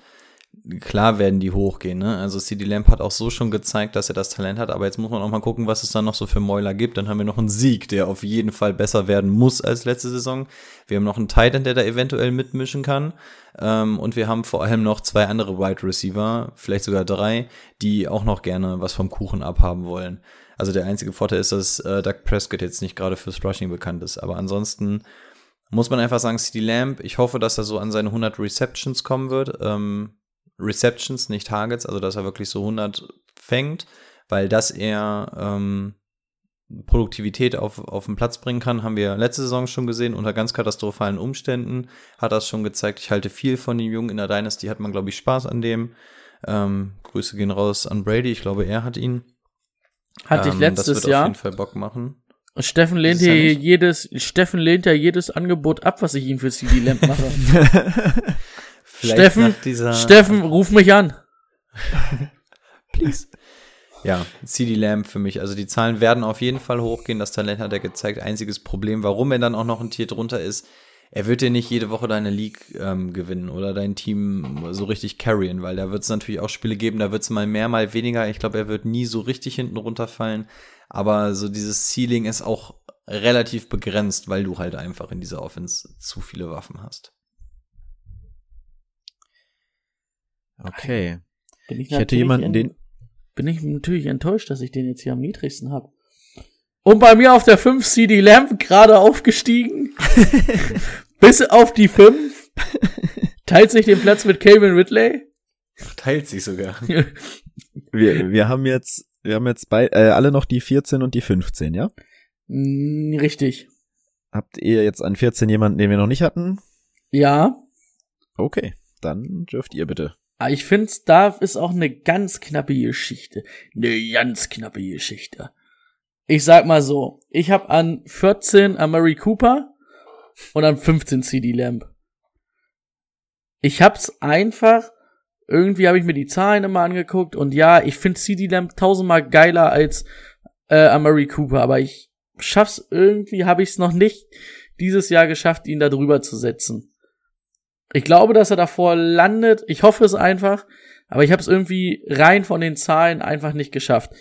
Speaker 4: klar werden die hochgehen. Ne? Also CD Lamp hat auch so schon gezeigt, dass er das Talent hat, aber jetzt muss man auch mal gucken, was es da noch so für Mäuler gibt. Dann haben wir noch einen Sieg, der auf jeden Fall besser werden muss als letzte Saison. Wir haben noch einen Titan, der da eventuell mitmischen kann. Ähm, und wir haben vor allem noch zwei andere Wide Receiver, vielleicht sogar drei, die auch noch gerne was vom Kuchen abhaben wollen. Also der einzige Vorteil ist, dass äh, Doug Prescott jetzt nicht gerade fürs Rushing bekannt ist. Aber ansonsten muss man einfach sagen, CD Lamp, ich hoffe, dass er so an seine 100 Receptions kommen wird. Ähm, Receptions, nicht Targets, also dass er wirklich so 100 fängt, weil das er ähm, Produktivität auf, auf den Platz bringen kann, haben wir letzte Saison schon gesehen, unter ganz katastrophalen Umständen hat das schon gezeigt. Ich halte viel von dem Jungen in der Dynasty, hat man, glaube ich, Spaß an dem. Ähm, Grüße gehen raus an Brady, ich glaube, er hat ihn.
Speaker 2: Hatte ähm, ich letztes
Speaker 4: das wird
Speaker 2: Jahr.
Speaker 4: auf jeden Fall Bock machen.
Speaker 2: Steffen lehnt ja jedes, Steffen lehnt ja jedes Angebot ab, was ich ihm für CD Lamp mache. Vielleicht Steffen, Steffen, ruf mich an.
Speaker 4: Please. Ja, CD Lamb für mich. Also die Zahlen werden auf jeden Fall hochgehen. Das Talent hat er gezeigt. Einziges Problem, warum er dann auch noch ein Tier drunter ist, er wird dir nicht jede Woche deine League ähm, gewinnen oder dein Team so richtig carryen, weil da wird es natürlich auch Spiele geben, da wird es mal mehr, mal weniger. Ich glaube, er wird nie so richtig hinten runterfallen. Aber so dieses Ceiling ist auch relativ begrenzt, weil du halt einfach in dieser Offense zu viele Waffen hast.
Speaker 1: Okay.
Speaker 2: Bin ich,
Speaker 1: ich hätte jemanden, den.
Speaker 2: Bin ich natürlich enttäuscht, dass ich den jetzt hier am niedrigsten habe. Und bei mir auf der 5 CD Lamp gerade aufgestiegen. bis auf die 5. Teilt sich den Platz mit Calvin Ridley.
Speaker 4: Teilt sich sogar.
Speaker 1: wir, wir haben jetzt, wir haben jetzt bei, äh, alle noch die 14 und die 15, ja?
Speaker 2: Mm, richtig.
Speaker 1: Habt ihr jetzt an 14 jemanden, den wir noch nicht hatten?
Speaker 2: Ja.
Speaker 1: Okay, dann dürft ihr bitte.
Speaker 2: Aber ah, ich finde, da ist auch eine ganz knappe Geschichte. Eine ganz knappe Geschichte. Ich sag mal so, ich habe an 14 Amari Cooper und an 15 CD Lamb. Ich hab's einfach, irgendwie habe ich mir die Zahlen immer angeguckt und ja, ich finde CD Lamb tausendmal geiler als äh, Amari Cooper, aber ich schaff's irgendwie, habe ich's noch nicht dieses Jahr geschafft, ihn da drüber zu setzen. Ich glaube, dass er davor landet. Ich hoffe es einfach. Aber ich habe es irgendwie rein von den Zahlen einfach nicht geschafft.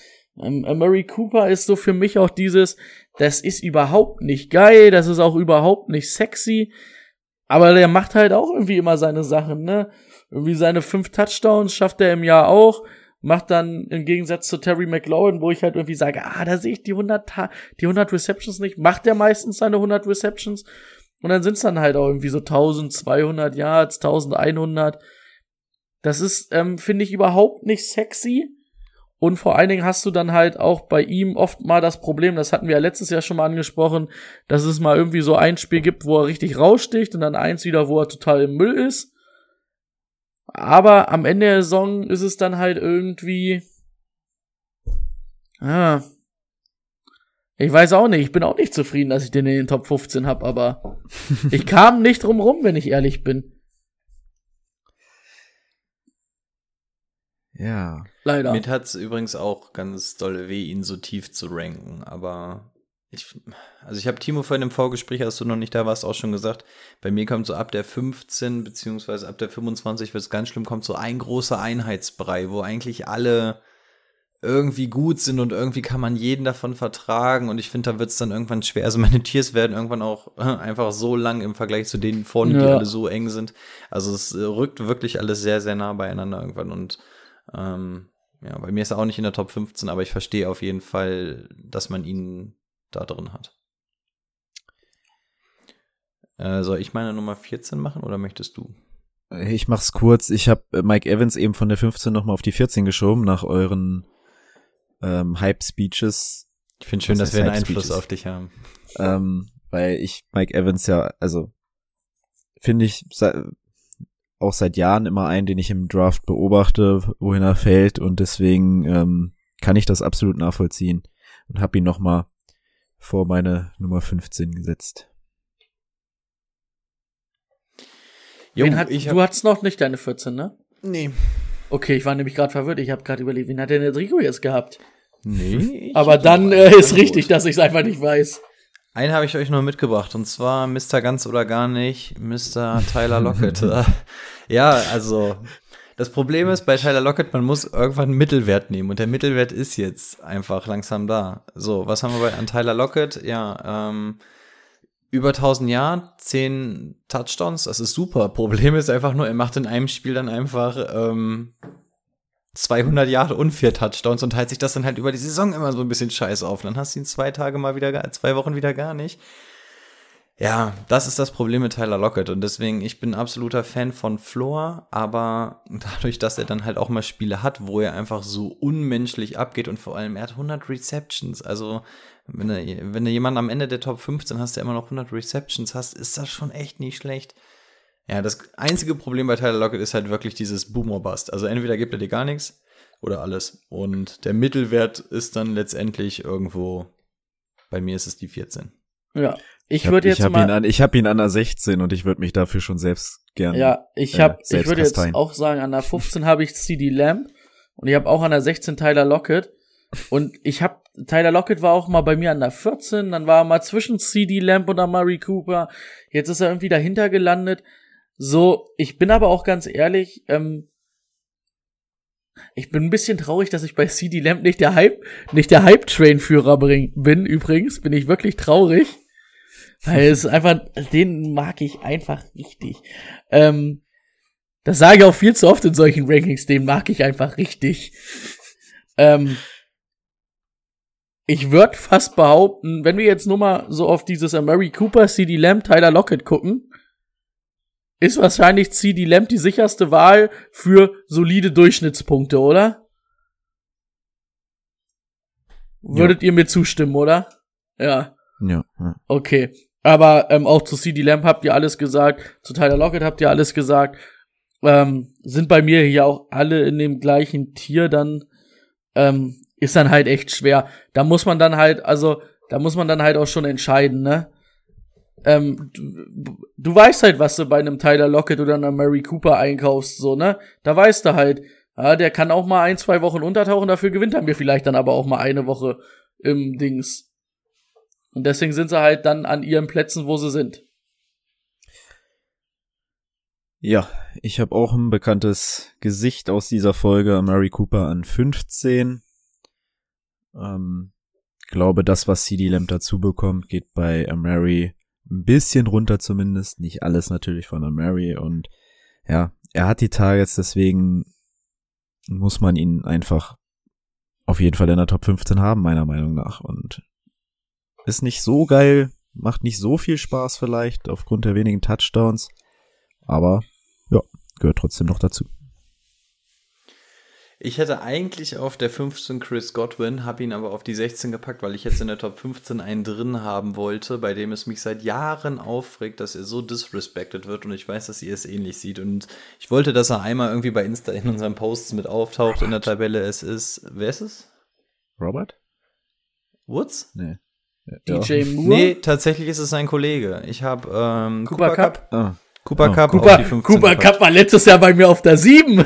Speaker 2: Ähm, Murray Cooper ist so für mich auch dieses, das ist überhaupt nicht geil, das ist auch überhaupt nicht sexy. Aber der macht halt auch irgendwie immer seine Sachen, ne? Irgendwie seine fünf Touchdowns schafft er im Jahr auch. Macht dann im Gegensatz zu Terry McLaurin, wo ich halt irgendwie sage, ah, da sehe ich die 100, die 100 Receptions nicht. Macht er meistens seine 100 Receptions. Und dann sind es dann halt auch irgendwie so 1200 Yards, 1100. Das ist, ähm, finde ich, überhaupt nicht sexy. Und vor allen Dingen hast du dann halt auch bei ihm oft mal das Problem, das hatten wir ja letztes Jahr schon mal angesprochen, dass es mal irgendwie so ein Spiel gibt, wo er richtig raussticht und dann eins wieder, wo er total im Müll ist. Aber am Ende der Saison ist es dann halt irgendwie. Ah. Ich weiß auch nicht, ich bin auch nicht zufrieden, dass ich den in den Top 15 hab, aber ich kam nicht drum rum, wenn ich ehrlich bin.
Speaker 1: Ja.
Speaker 2: Leider.
Speaker 4: Mir hat's übrigens auch ganz dolle weh, ihn so tief zu ranken, aber ich, also ich habe Timo vorhin im Vorgespräch, als du noch nicht da warst, auch schon gesagt, bei mir kommt so ab der 15 beziehungsweise ab der 25 wird es ganz schlimm, kommt so ein großer Einheitsbrei, wo eigentlich alle irgendwie gut sind und irgendwie kann man jeden davon vertragen und ich finde, da wird es dann irgendwann schwer. Also meine Tiers werden irgendwann auch einfach so lang im Vergleich zu denen vorne, die
Speaker 2: Ja.
Speaker 4: alle so eng sind. Also es äh, rückt wirklich alles sehr, sehr nah beieinander irgendwann und ähm, ja, bei mir ist er auch nicht in der Top 15, aber ich verstehe auf jeden Fall, dass man ihn da drin hat. Äh, soll ich meine Nummer 14 machen oder möchtest du?
Speaker 1: Ich mach's kurz. Ich habe Mike Evans eben von der 15 nochmal auf die 14 geschoben nach euren ähm, Hype-Speeches.
Speaker 4: Ich finde schön, dass wir einen Einfluss auf dich haben.
Speaker 1: Ähm, weil ich Mike Evans ja, also finde ich se- auch seit Jahren immer einen, den ich im Draft beobachte, wohin er fällt und deswegen ähm, kann ich das absolut nachvollziehen und habe ihn nochmal vor meine Nummer 15 gesetzt.
Speaker 4: Jo,
Speaker 2: hat,
Speaker 4: ich
Speaker 2: du hattest noch nicht deine 14, ne?
Speaker 4: Nee.
Speaker 2: Okay, ich war nämlich gerade verwirrt. Ich habe gerade überlegt, wen hat denn der Rico jetzt gehabt?
Speaker 4: Nee.
Speaker 2: Aber dann äh, ist richtig, dass ich es einfach nicht weiß.
Speaker 4: Einen habe ich euch noch mitgebracht und zwar Mr. Ganz oder gar nicht, Mr. Tyler Lockett. ja, also das Problem ist bei Tyler Lockett, man muss irgendwann einen Mittelwert nehmen und der Mittelwert ist jetzt einfach langsam da. So, was haben wir bei an Tyler Lockett? Ja, ähm, über 1000 Jahre, 10 Touchdowns, das ist super. Problem ist einfach nur, er macht in einem Spiel dann einfach ähm, 200 Jahre und vier Touchdowns und teilt sich das dann halt über die Saison immer so ein bisschen scheiße auf. Dann hast du ihn zwei Tage mal wieder, zwei Wochen wieder gar nicht. Ja, das ist das Problem mit Tyler Lockett und deswegen, ich bin absoluter Fan von Floor, aber dadurch, dass er dann halt auch mal Spiele hat, wo er einfach so unmenschlich abgeht und vor allem, er hat 100 Receptions, also wenn du, wenn du jemanden am Ende der Top 15 hast, der immer noch 100 Receptions hast, ist das schon echt nicht schlecht. Ja, das einzige Problem bei Tyler Lockett ist halt wirklich dieses Boom or Bust. Also entweder gibt er dir gar nichts oder alles. Und der Mittelwert ist dann letztendlich irgendwo, bei mir ist es die 14.
Speaker 2: Ja, ich, würde jetzt
Speaker 1: ich hab
Speaker 2: mal.
Speaker 1: ihn an, ich habe ihn an der 16 und ich würde mich dafür schon selbst gerne.
Speaker 2: Ja, ich
Speaker 1: äh,
Speaker 2: habe, ich
Speaker 1: selbst
Speaker 2: würde jetzt auch sagen, an der 15 habe ich CD Lamb und ich habe auch an der 16 Tyler Lockett und ich habe Tyler Lockett war auch mal bei mir an der 14, dann war er mal zwischen CD Lamb und Amari Cooper. Jetzt ist er irgendwie dahinter gelandet. So, ich bin aber auch ganz ehrlich, ähm, ich bin ein bisschen traurig, dass ich bei CD Lamb nicht der Hype, nicht der Hype-Train-Führer bin. Übrigens bin ich wirklich traurig, weil es einfach, den mag ich einfach richtig. Ähm, das sage ich auch viel zu oft in solchen Rankings, den mag ich einfach richtig. Ähm, ich würde fast behaupten, wenn wir jetzt nur mal so auf dieses Murray Cooper, CD Lamb, Tyler Lockett gucken, ist wahrscheinlich CD Lamb die sicherste Wahl für solide Durchschnittspunkte, oder? Würdet ihr mir zustimmen, oder? Ja.
Speaker 1: Ja, ja.
Speaker 2: Okay. Aber ähm, auch zu CD Lamb habt ihr alles gesagt, zu Tyler Lockett habt ihr alles gesagt. Ähm, sind bei mir hier auch alle in dem gleichen Tier dann, ähm, ist dann halt echt schwer. Da muss man dann halt, also, da muss man dann halt auch schon entscheiden, ne? Ähm, du, du weißt halt, was du bei einem Tyler Lockett oder einer Mary Cooper einkaufst, so, ne? Da weißt du halt, ja, der kann auch mal ein, zwei Wochen untertauchen, dafür gewinnt er mir vielleicht dann aber auch mal eine Woche im Dings. Und deswegen sind sie halt dann an ihren Plätzen, wo sie sind.
Speaker 1: Ja, ich habe auch ein bekanntes Gesicht aus dieser Folge, Mary Cooper an 15. Ähm, glaube, das, was CD Lamb dazu bekommt, geht bei Mary ein bisschen runter zumindest. Nicht alles natürlich von Mary und ja, er hat die Targets, deswegen muss man ihn einfach auf jeden Fall in der Top 15 haben, meiner Meinung nach. Und ist nicht so geil, macht nicht so viel Spaß vielleicht aufgrund der wenigen Touchdowns, aber ja, gehört trotzdem noch dazu.
Speaker 4: Ich hätte eigentlich auf der 15 Chris Godwin, habe ihn aber auf die 16 gepackt, weil ich jetzt in der Top 15 einen drin haben wollte, bei dem es mich seit Jahren aufregt, dass er so disrespected wird und ich weiß, dass ihr es ähnlich sieht und ich wollte, dass er einmal irgendwie bei Insta in unseren Posts mit auftaucht in der Tabelle. Es ist, wer ist es?
Speaker 1: Robert?
Speaker 4: Woods?
Speaker 1: Nee.
Speaker 2: DJ Moore?
Speaker 4: Nee, tatsächlich ist es sein Kollege. Ich habe ähm,
Speaker 2: Cooper Cup?
Speaker 1: Ah.
Speaker 4: Cooper
Speaker 1: Oh,
Speaker 4: Cup auf
Speaker 2: Cooper,
Speaker 4: die 15
Speaker 2: Cooper
Speaker 4: gepackt.
Speaker 2: Cup war letztes Jahr bei mir auf der 7. ja,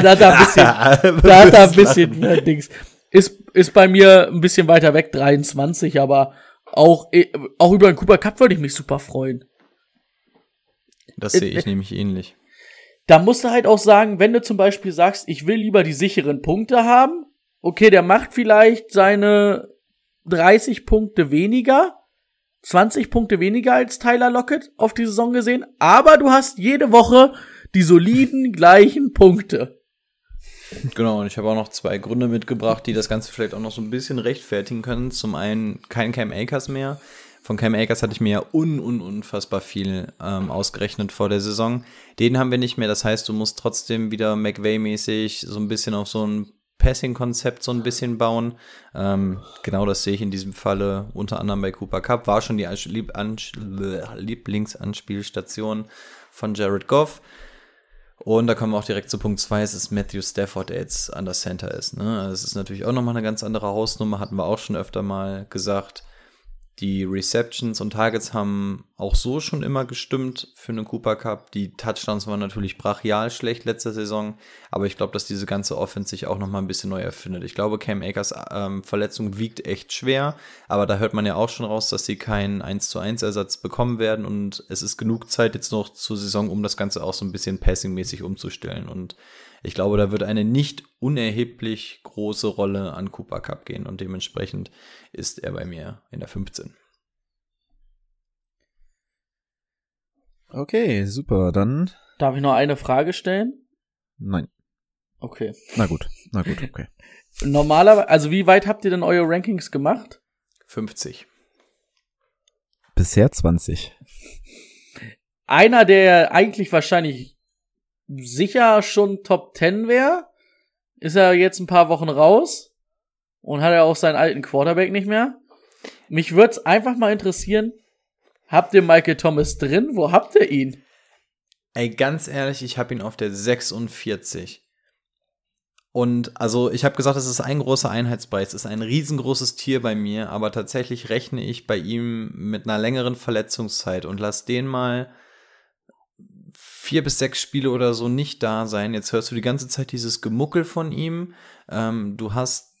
Speaker 2: da hat er ein bisschen, da hat er ein bisschen äh, Dings. Ist, ist bei mir ein bisschen weiter weg, 23, aber auch, äh, auch über den Cooper Cup würde ich mich super freuen.
Speaker 4: Das sehe ich nämlich ähnlich.
Speaker 2: Da musst du halt auch sagen, wenn du zum Beispiel sagst, ich will lieber die sicheren Punkte haben, okay, der macht vielleicht seine 30 Punkte weniger, 20 Punkte weniger als Tyler Lockett auf die Saison gesehen, aber du hast jede Woche die soliden gleichen Punkte.
Speaker 4: Genau, und ich habe auch noch zwei Gründe mitgebracht, die das Ganze vielleicht auch noch so ein bisschen rechtfertigen können. Zum einen kein Cam Akers mehr. Von Cam Akers hatte ich mir ja un, un, unfassbar viel ähm, ausgerechnet vor der Saison. Den haben wir nicht mehr. Das heißt, du musst trotzdem wieder McVay-mäßig so ein bisschen auf so ein Passing-Konzept so ein bisschen bauen. Ähm, genau das sehe ich in diesem Falle unter anderem bei Cooper Cup. War schon die Lieblingsanspielstation von Jared Goff. Und da kommen wir auch direkt zu Punkt 2. Es ist Matthew Stafford, der jetzt an der Center ist. Ne? Also es ist natürlich auch nochmal eine ganz andere Hausnummer, hatten wir auch schon öfter mal gesagt. Die Receptions und Targets haben auch so schon immer gestimmt für einen Cooper Cup. Die Touchdowns waren natürlich brachial schlecht letzte Saison, aber ich glaube, dass diese ganze Offense sich auch noch mal ein bisschen neu erfindet. Ich glaube, Cam Akers ähm, Verletzung wiegt echt schwer, aber da hört man ja auch schon raus, dass sie keinen 1 zu 1 Ersatz bekommen werden und es ist genug Zeit jetzt noch zur Saison, um das Ganze auch so ein bisschen passingmäßig umzustellen und ich glaube, da wird eine nicht unerheblich große Rolle an Cooper Cup gehen und dementsprechend ist er bei mir in der 15.
Speaker 1: Okay, super. Dann
Speaker 2: Darf ich noch eine Frage stellen?
Speaker 1: nein.
Speaker 2: Okay.
Speaker 1: Na gut, na gut, okay.
Speaker 2: Normalerweise, also wie weit habt ihr denn eure Rankings gemacht?
Speaker 4: 50.
Speaker 1: Bisher 20.
Speaker 2: Einer, der eigentlich wahrscheinlich sicher schon Top 10 wäre, ist er jetzt ein paar Wochen raus und hat ja auch seinen alten Quarterback nicht mehr. Mich würde es einfach mal interessieren, habt ihr Michael Thomas drin? Wo habt ihr ihn?
Speaker 4: Ey, ganz ehrlich, ich habe ihn auf der 46. Und also ich habe gesagt, es ist ein großer Einheitsbrei, es ist ein riesengroßes Tier bei mir, aber tatsächlich rechne ich bei ihm mit einer längeren Verletzungszeit und lass den mal vier bis sechs Spiele oder so nicht da sein. Jetzt hörst du die ganze Zeit dieses Gemuckel von ihm. Ähm, du hast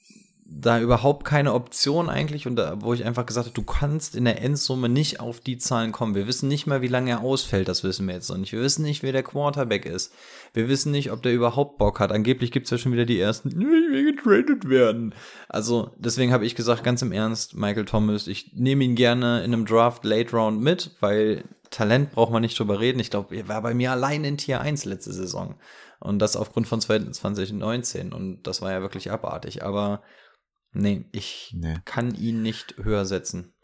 Speaker 4: da überhaupt keine Option eigentlich und da, wo ich einfach gesagt habe, du kannst in der Endsumme nicht auf die Zahlen kommen. Wir wissen nicht mal, wie lange er ausfällt, das wissen wir jetzt noch nicht. Wir wissen nicht, wer der Quarterback ist. Wir wissen nicht, ob der überhaupt Bock hat. Angeblich gibt es ja schon wieder die ersten, will getradet werden. Also deswegen habe ich gesagt, ganz im Ernst, Michael Thomas, ich nehme ihn gerne in einem Draft Late Round mit, weil Talent braucht man nicht drüber reden. Ich glaube, er war bei mir allein in Tier 1 letzte Saison. Und das aufgrund von 2019. Und das war ja wirklich abartig. Aber nee, ich
Speaker 1: Nee.
Speaker 4: kann ihn nicht höher setzen.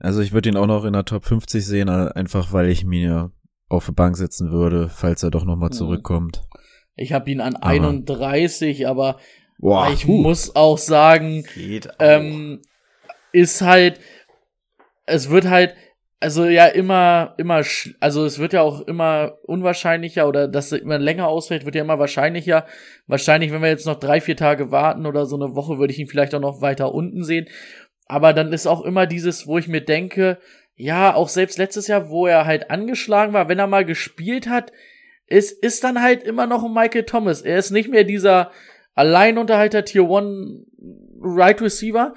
Speaker 1: Also ich würde ihn auch noch in der Top 50 sehen, einfach weil ich mir auf die Bank setzen würde, falls er doch nochmal
Speaker 2: Mhm.
Speaker 1: zurückkommt.
Speaker 2: Ich habe ihn an
Speaker 1: Aber-
Speaker 2: 31, aber
Speaker 1: Boah,
Speaker 2: ich
Speaker 1: puh.
Speaker 2: muss auch sagen,
Speaker 4: Geht auch.
Speaker 2: ähm, ist halt, es wird halt, also ja immer, immer, also es wird ja auch immer unwahrscheinlicher oder dass immer länger ausfällt, wird ja immer wahrscheinlicher. Wahrscheinlich, wenn wir jetzt noch drei, vier Tage warten oder so eine Woche, würde ich ihn vielleicht auch noch weiter unten sehen. Aber dann ist auch immer dieses, wo ich mir denke, ja, auch selbst letztes Jahr, wo er halt angeschlagen war, wenn er mal gespielt hat, es ist dann halt immer noch Michael Thomas. Er ist nicht mehr dieser Alleinunterhalter Tier One Right Receiver.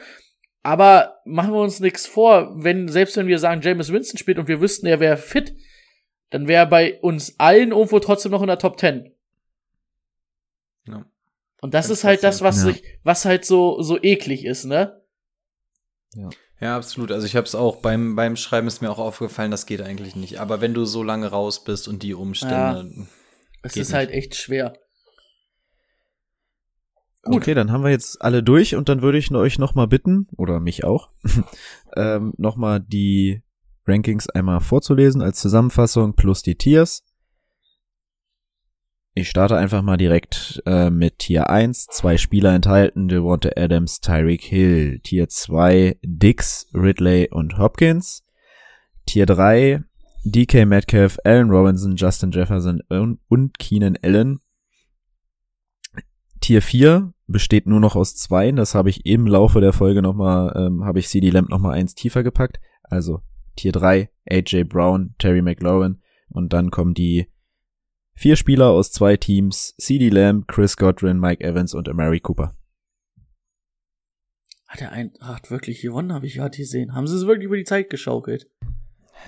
Speaker 2: Aber machen wir uns nichts vor, wenn, selbst wenn wir sagen, James Winston spielt und wir wüssten, er wäre fit, dann wäre er bei uns allen irgendwo trotzdem noch in der Top 10.
Speaker 4: Ja.
Speaker 2: Und das
Speaker 4: Kann
Speaker 2: ist halt das, was
Speaker 1: Ja.
Speaker 2: sich, was halt so, so eklig ist, ne?
Speaker 4: Ja, absolut. Also ich habe es auch beim, beim Schreiben ist mir auch aufgefallen, das geht eigentlich nicht. Aber wenn du so lange raus bist und die Umstände.
Speaker 2: Es
Speaker 4: Geht
Speaker 2: ist
Speaker 4: nicht.
Speaker 2: halt echt schwer. Gut.
Speaker 1: Okay, dann haben wir jetzt alle durch und dann würde ich euch noch mal bitten, oder mich auch, ähm, noch mal die Rankings einmal vorzulesen als Zusammenfassung plus die Tiers. Ich starte einfach mal direkt äh, mit Tier 1, zwei Spieler enthalten, Devonta Adams, Tyreek Hill. Tier 2, Dix, Ridley und Hopkins. Tier 3, DK Metcalf, Allen Robinson, Justin Jefferson und, und Keenan Allen. Tier 4 besteht nur noch aus zwei. Das habe ich im Laufe der Folge nochmal, ähm, habe ich CD Lamb nochmal eins tiefer gepackt. Also Tier 3, AJ Brown, Terry McLaurin. Und dann kommen die vier Spieler aus zwei Teams, CD Lamb, Chris Godwin, Mike Evans und Amari Cooper.
Speaker 2: Hat er ein, hat wirklich gewonnen, habe ich gerade gesehen. Haben sie es wirklich über die Zeit geschaukelt?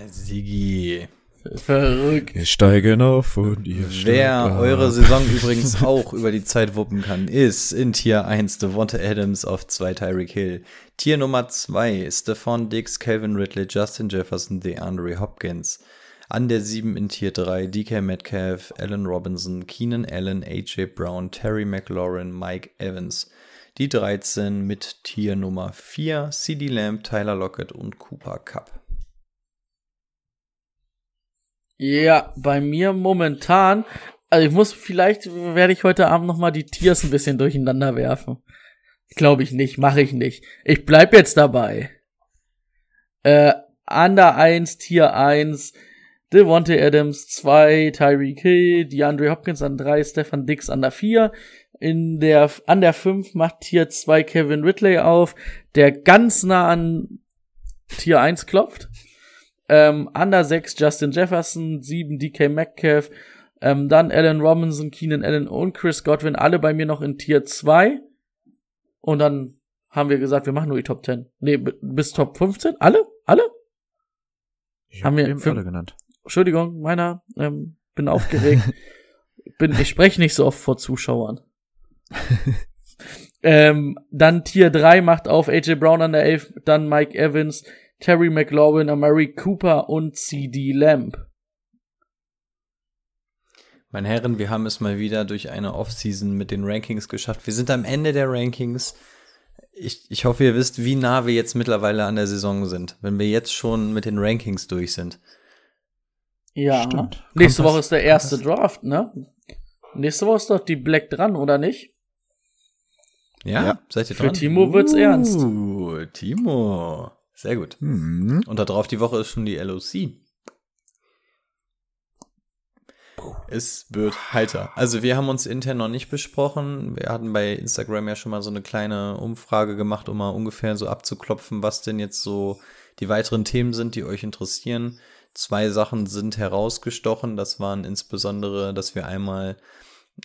Speaker 4: Sigi.
Speaker 2: Verrückt.
Speaker 1: Wir steigen auf und ihr
Speaker 4: Wer eure. Saison übrigens auch über die Zeit wuppen kann, ist in Tier 1 Devonta Adams auf 2 Tyreek Hill. Tier Nummer 2 Stephon Diggs, Calvin Ridley, Justin Jefferson, DeAndre Hopkins. An der 7 in Tier 3 DK Metcalf, Allen Robinson, Keenan Allen, AJ Brown, Terry McLaurin, Mike Evans. Die 13 mit Tier Nummer 4 CD Lamb, Tyler Lockett und Cooper Cup.
Speaker 2: Ja, bei mir momentan, also ich muss, vielleicht werde ich heute Abend noch mal die Tiers ein bisschen durcheinander werfen. Glaube ich nicht, mache ich nicht. Ich bleib jetzt dabei. Äh, Under 1, Tier 1, Devonta Adams 2, Tyreek Hill, DeAndre Hopkins an 3, Stefan Dix an der 4. In der, an der 5 macht Tier 2 Kevin Ridley auf, der ganz nah an Tier 1 klopft. Ähm, Under 6 Justin Jefferson, 7 DK Metcalf, ähm, dann Allen Robinson, Keenan Allen und Chris Godwin, alle bei mir noch in Tier 2. Und dann haben wir gesagt, wir machen nur die Top 10. Nee, bis Top 15? Alle? Alle?
Speaker 1: Ich
Speaker 2: haben
Speaker 1: hab
Speaker 2: wir
Speaker 1: eben alle genannt.
Speaker 2: Entschuldigung, meiner, ähm, bin aufgeregt. bin, ich spreche nicht so oft vor Zuschauern. ähm, dann Tier 3 macht auf AJ Brown an der 11, dann Mike Evans, Terry McLaurin, Amari Cooper und CD Lamb.
Speaker 4: Meine Herren, wir haben es mal wieder durch eine Offseason mit den Rankings geschafft. Wir sind am Ende der Rankings. Ich, ich hoffe, ihr wisst, wie nah wir jetzt mittlerweile an der Saison sind, wenn wir jetzt schon mit den Rankings durch sind.
Speaker 2: Ja.
Speaker 1: Stimmt.
Speaker 2: Nächste
Speaker 1: Kompass-
Speaker 2: Woche ist der erste Draft, ne? Nächste Woche ist doch die Black dran, oder nicht?
Speaker 4: Ja,
Speaker 1: Ja.
Speaker 4: seid ihr
Speaker 2: Für
Speaker 4: dran?
Speaker 2: Timo wird's ernst.
Speaker 4: Uh, Timo. Sehr gut.
Speaker 1: Hm.
Speaker 4: Und da drauf die Woche ist schon die LOC. Es wird heiter. Also wir haben uns intern noch nicht besprochen. Wir hatten bei Instagram ja schon mal so eine kleine Umfrage gemacht, um mal ungefähr so abzuklopfen, was denn jetzt so die weiteren Themen sind, die euch interessieren. Zwei Sachen sind herausgestochen. Das waren insbesondere, dass wir einmal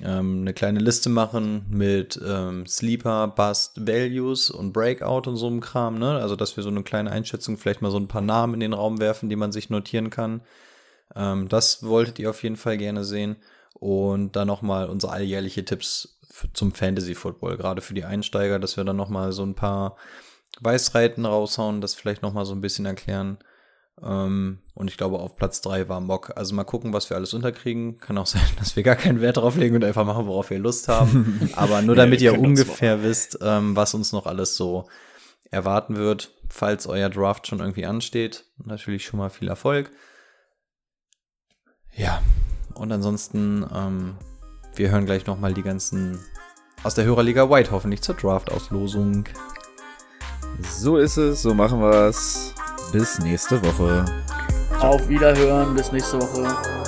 Speaker 4: ähm, eine kleine Liste machen mit ähm, Sleeper, Bust, Values und Breakout und so einem Kram, ne? Also, dass wir so eine kleine Einschätzung, vielleicht mal so ein paar Namen in den Raum werfen, die man sich notieren kann. Ähm, das wolltet ihr auf jeden Fall gerne sehen. Und dann nochmal unsere alljährliche Tipps zum Fantasy Football, gerade für die Einsteiger, dass wir dann nochmal so ein paar Weisheiten raushauen, das vielleicht nochmal so ein bisschen erklären. Ähm, und ich glaube, auf Platz drei war Mock. Also mal gucken, was wir alles unterkriegen. Kann auch sein, dass wir gar keinen Wert drauf legen und einfach machen, worauf wir Lust haben. Aber nur damit
Speaker 5: wir
Speaker 4: ihr ungefähr wisst, ähm, was uns noch alles so erwarten wird, falls euer Draft schon irgendwie ansteht. Natürlich schon mal viel Erfolg. Ja, und ansonsten, ähm, wir hören gleich noch mal die ganzen aus der Hörerliga White hoffentlich zur Draft-Auslosung.
Speaker 1: So ist es, so machen wir's. Bis nächste Woche.
Speaker 2: Auf Wiederhören, bis nächste Woche.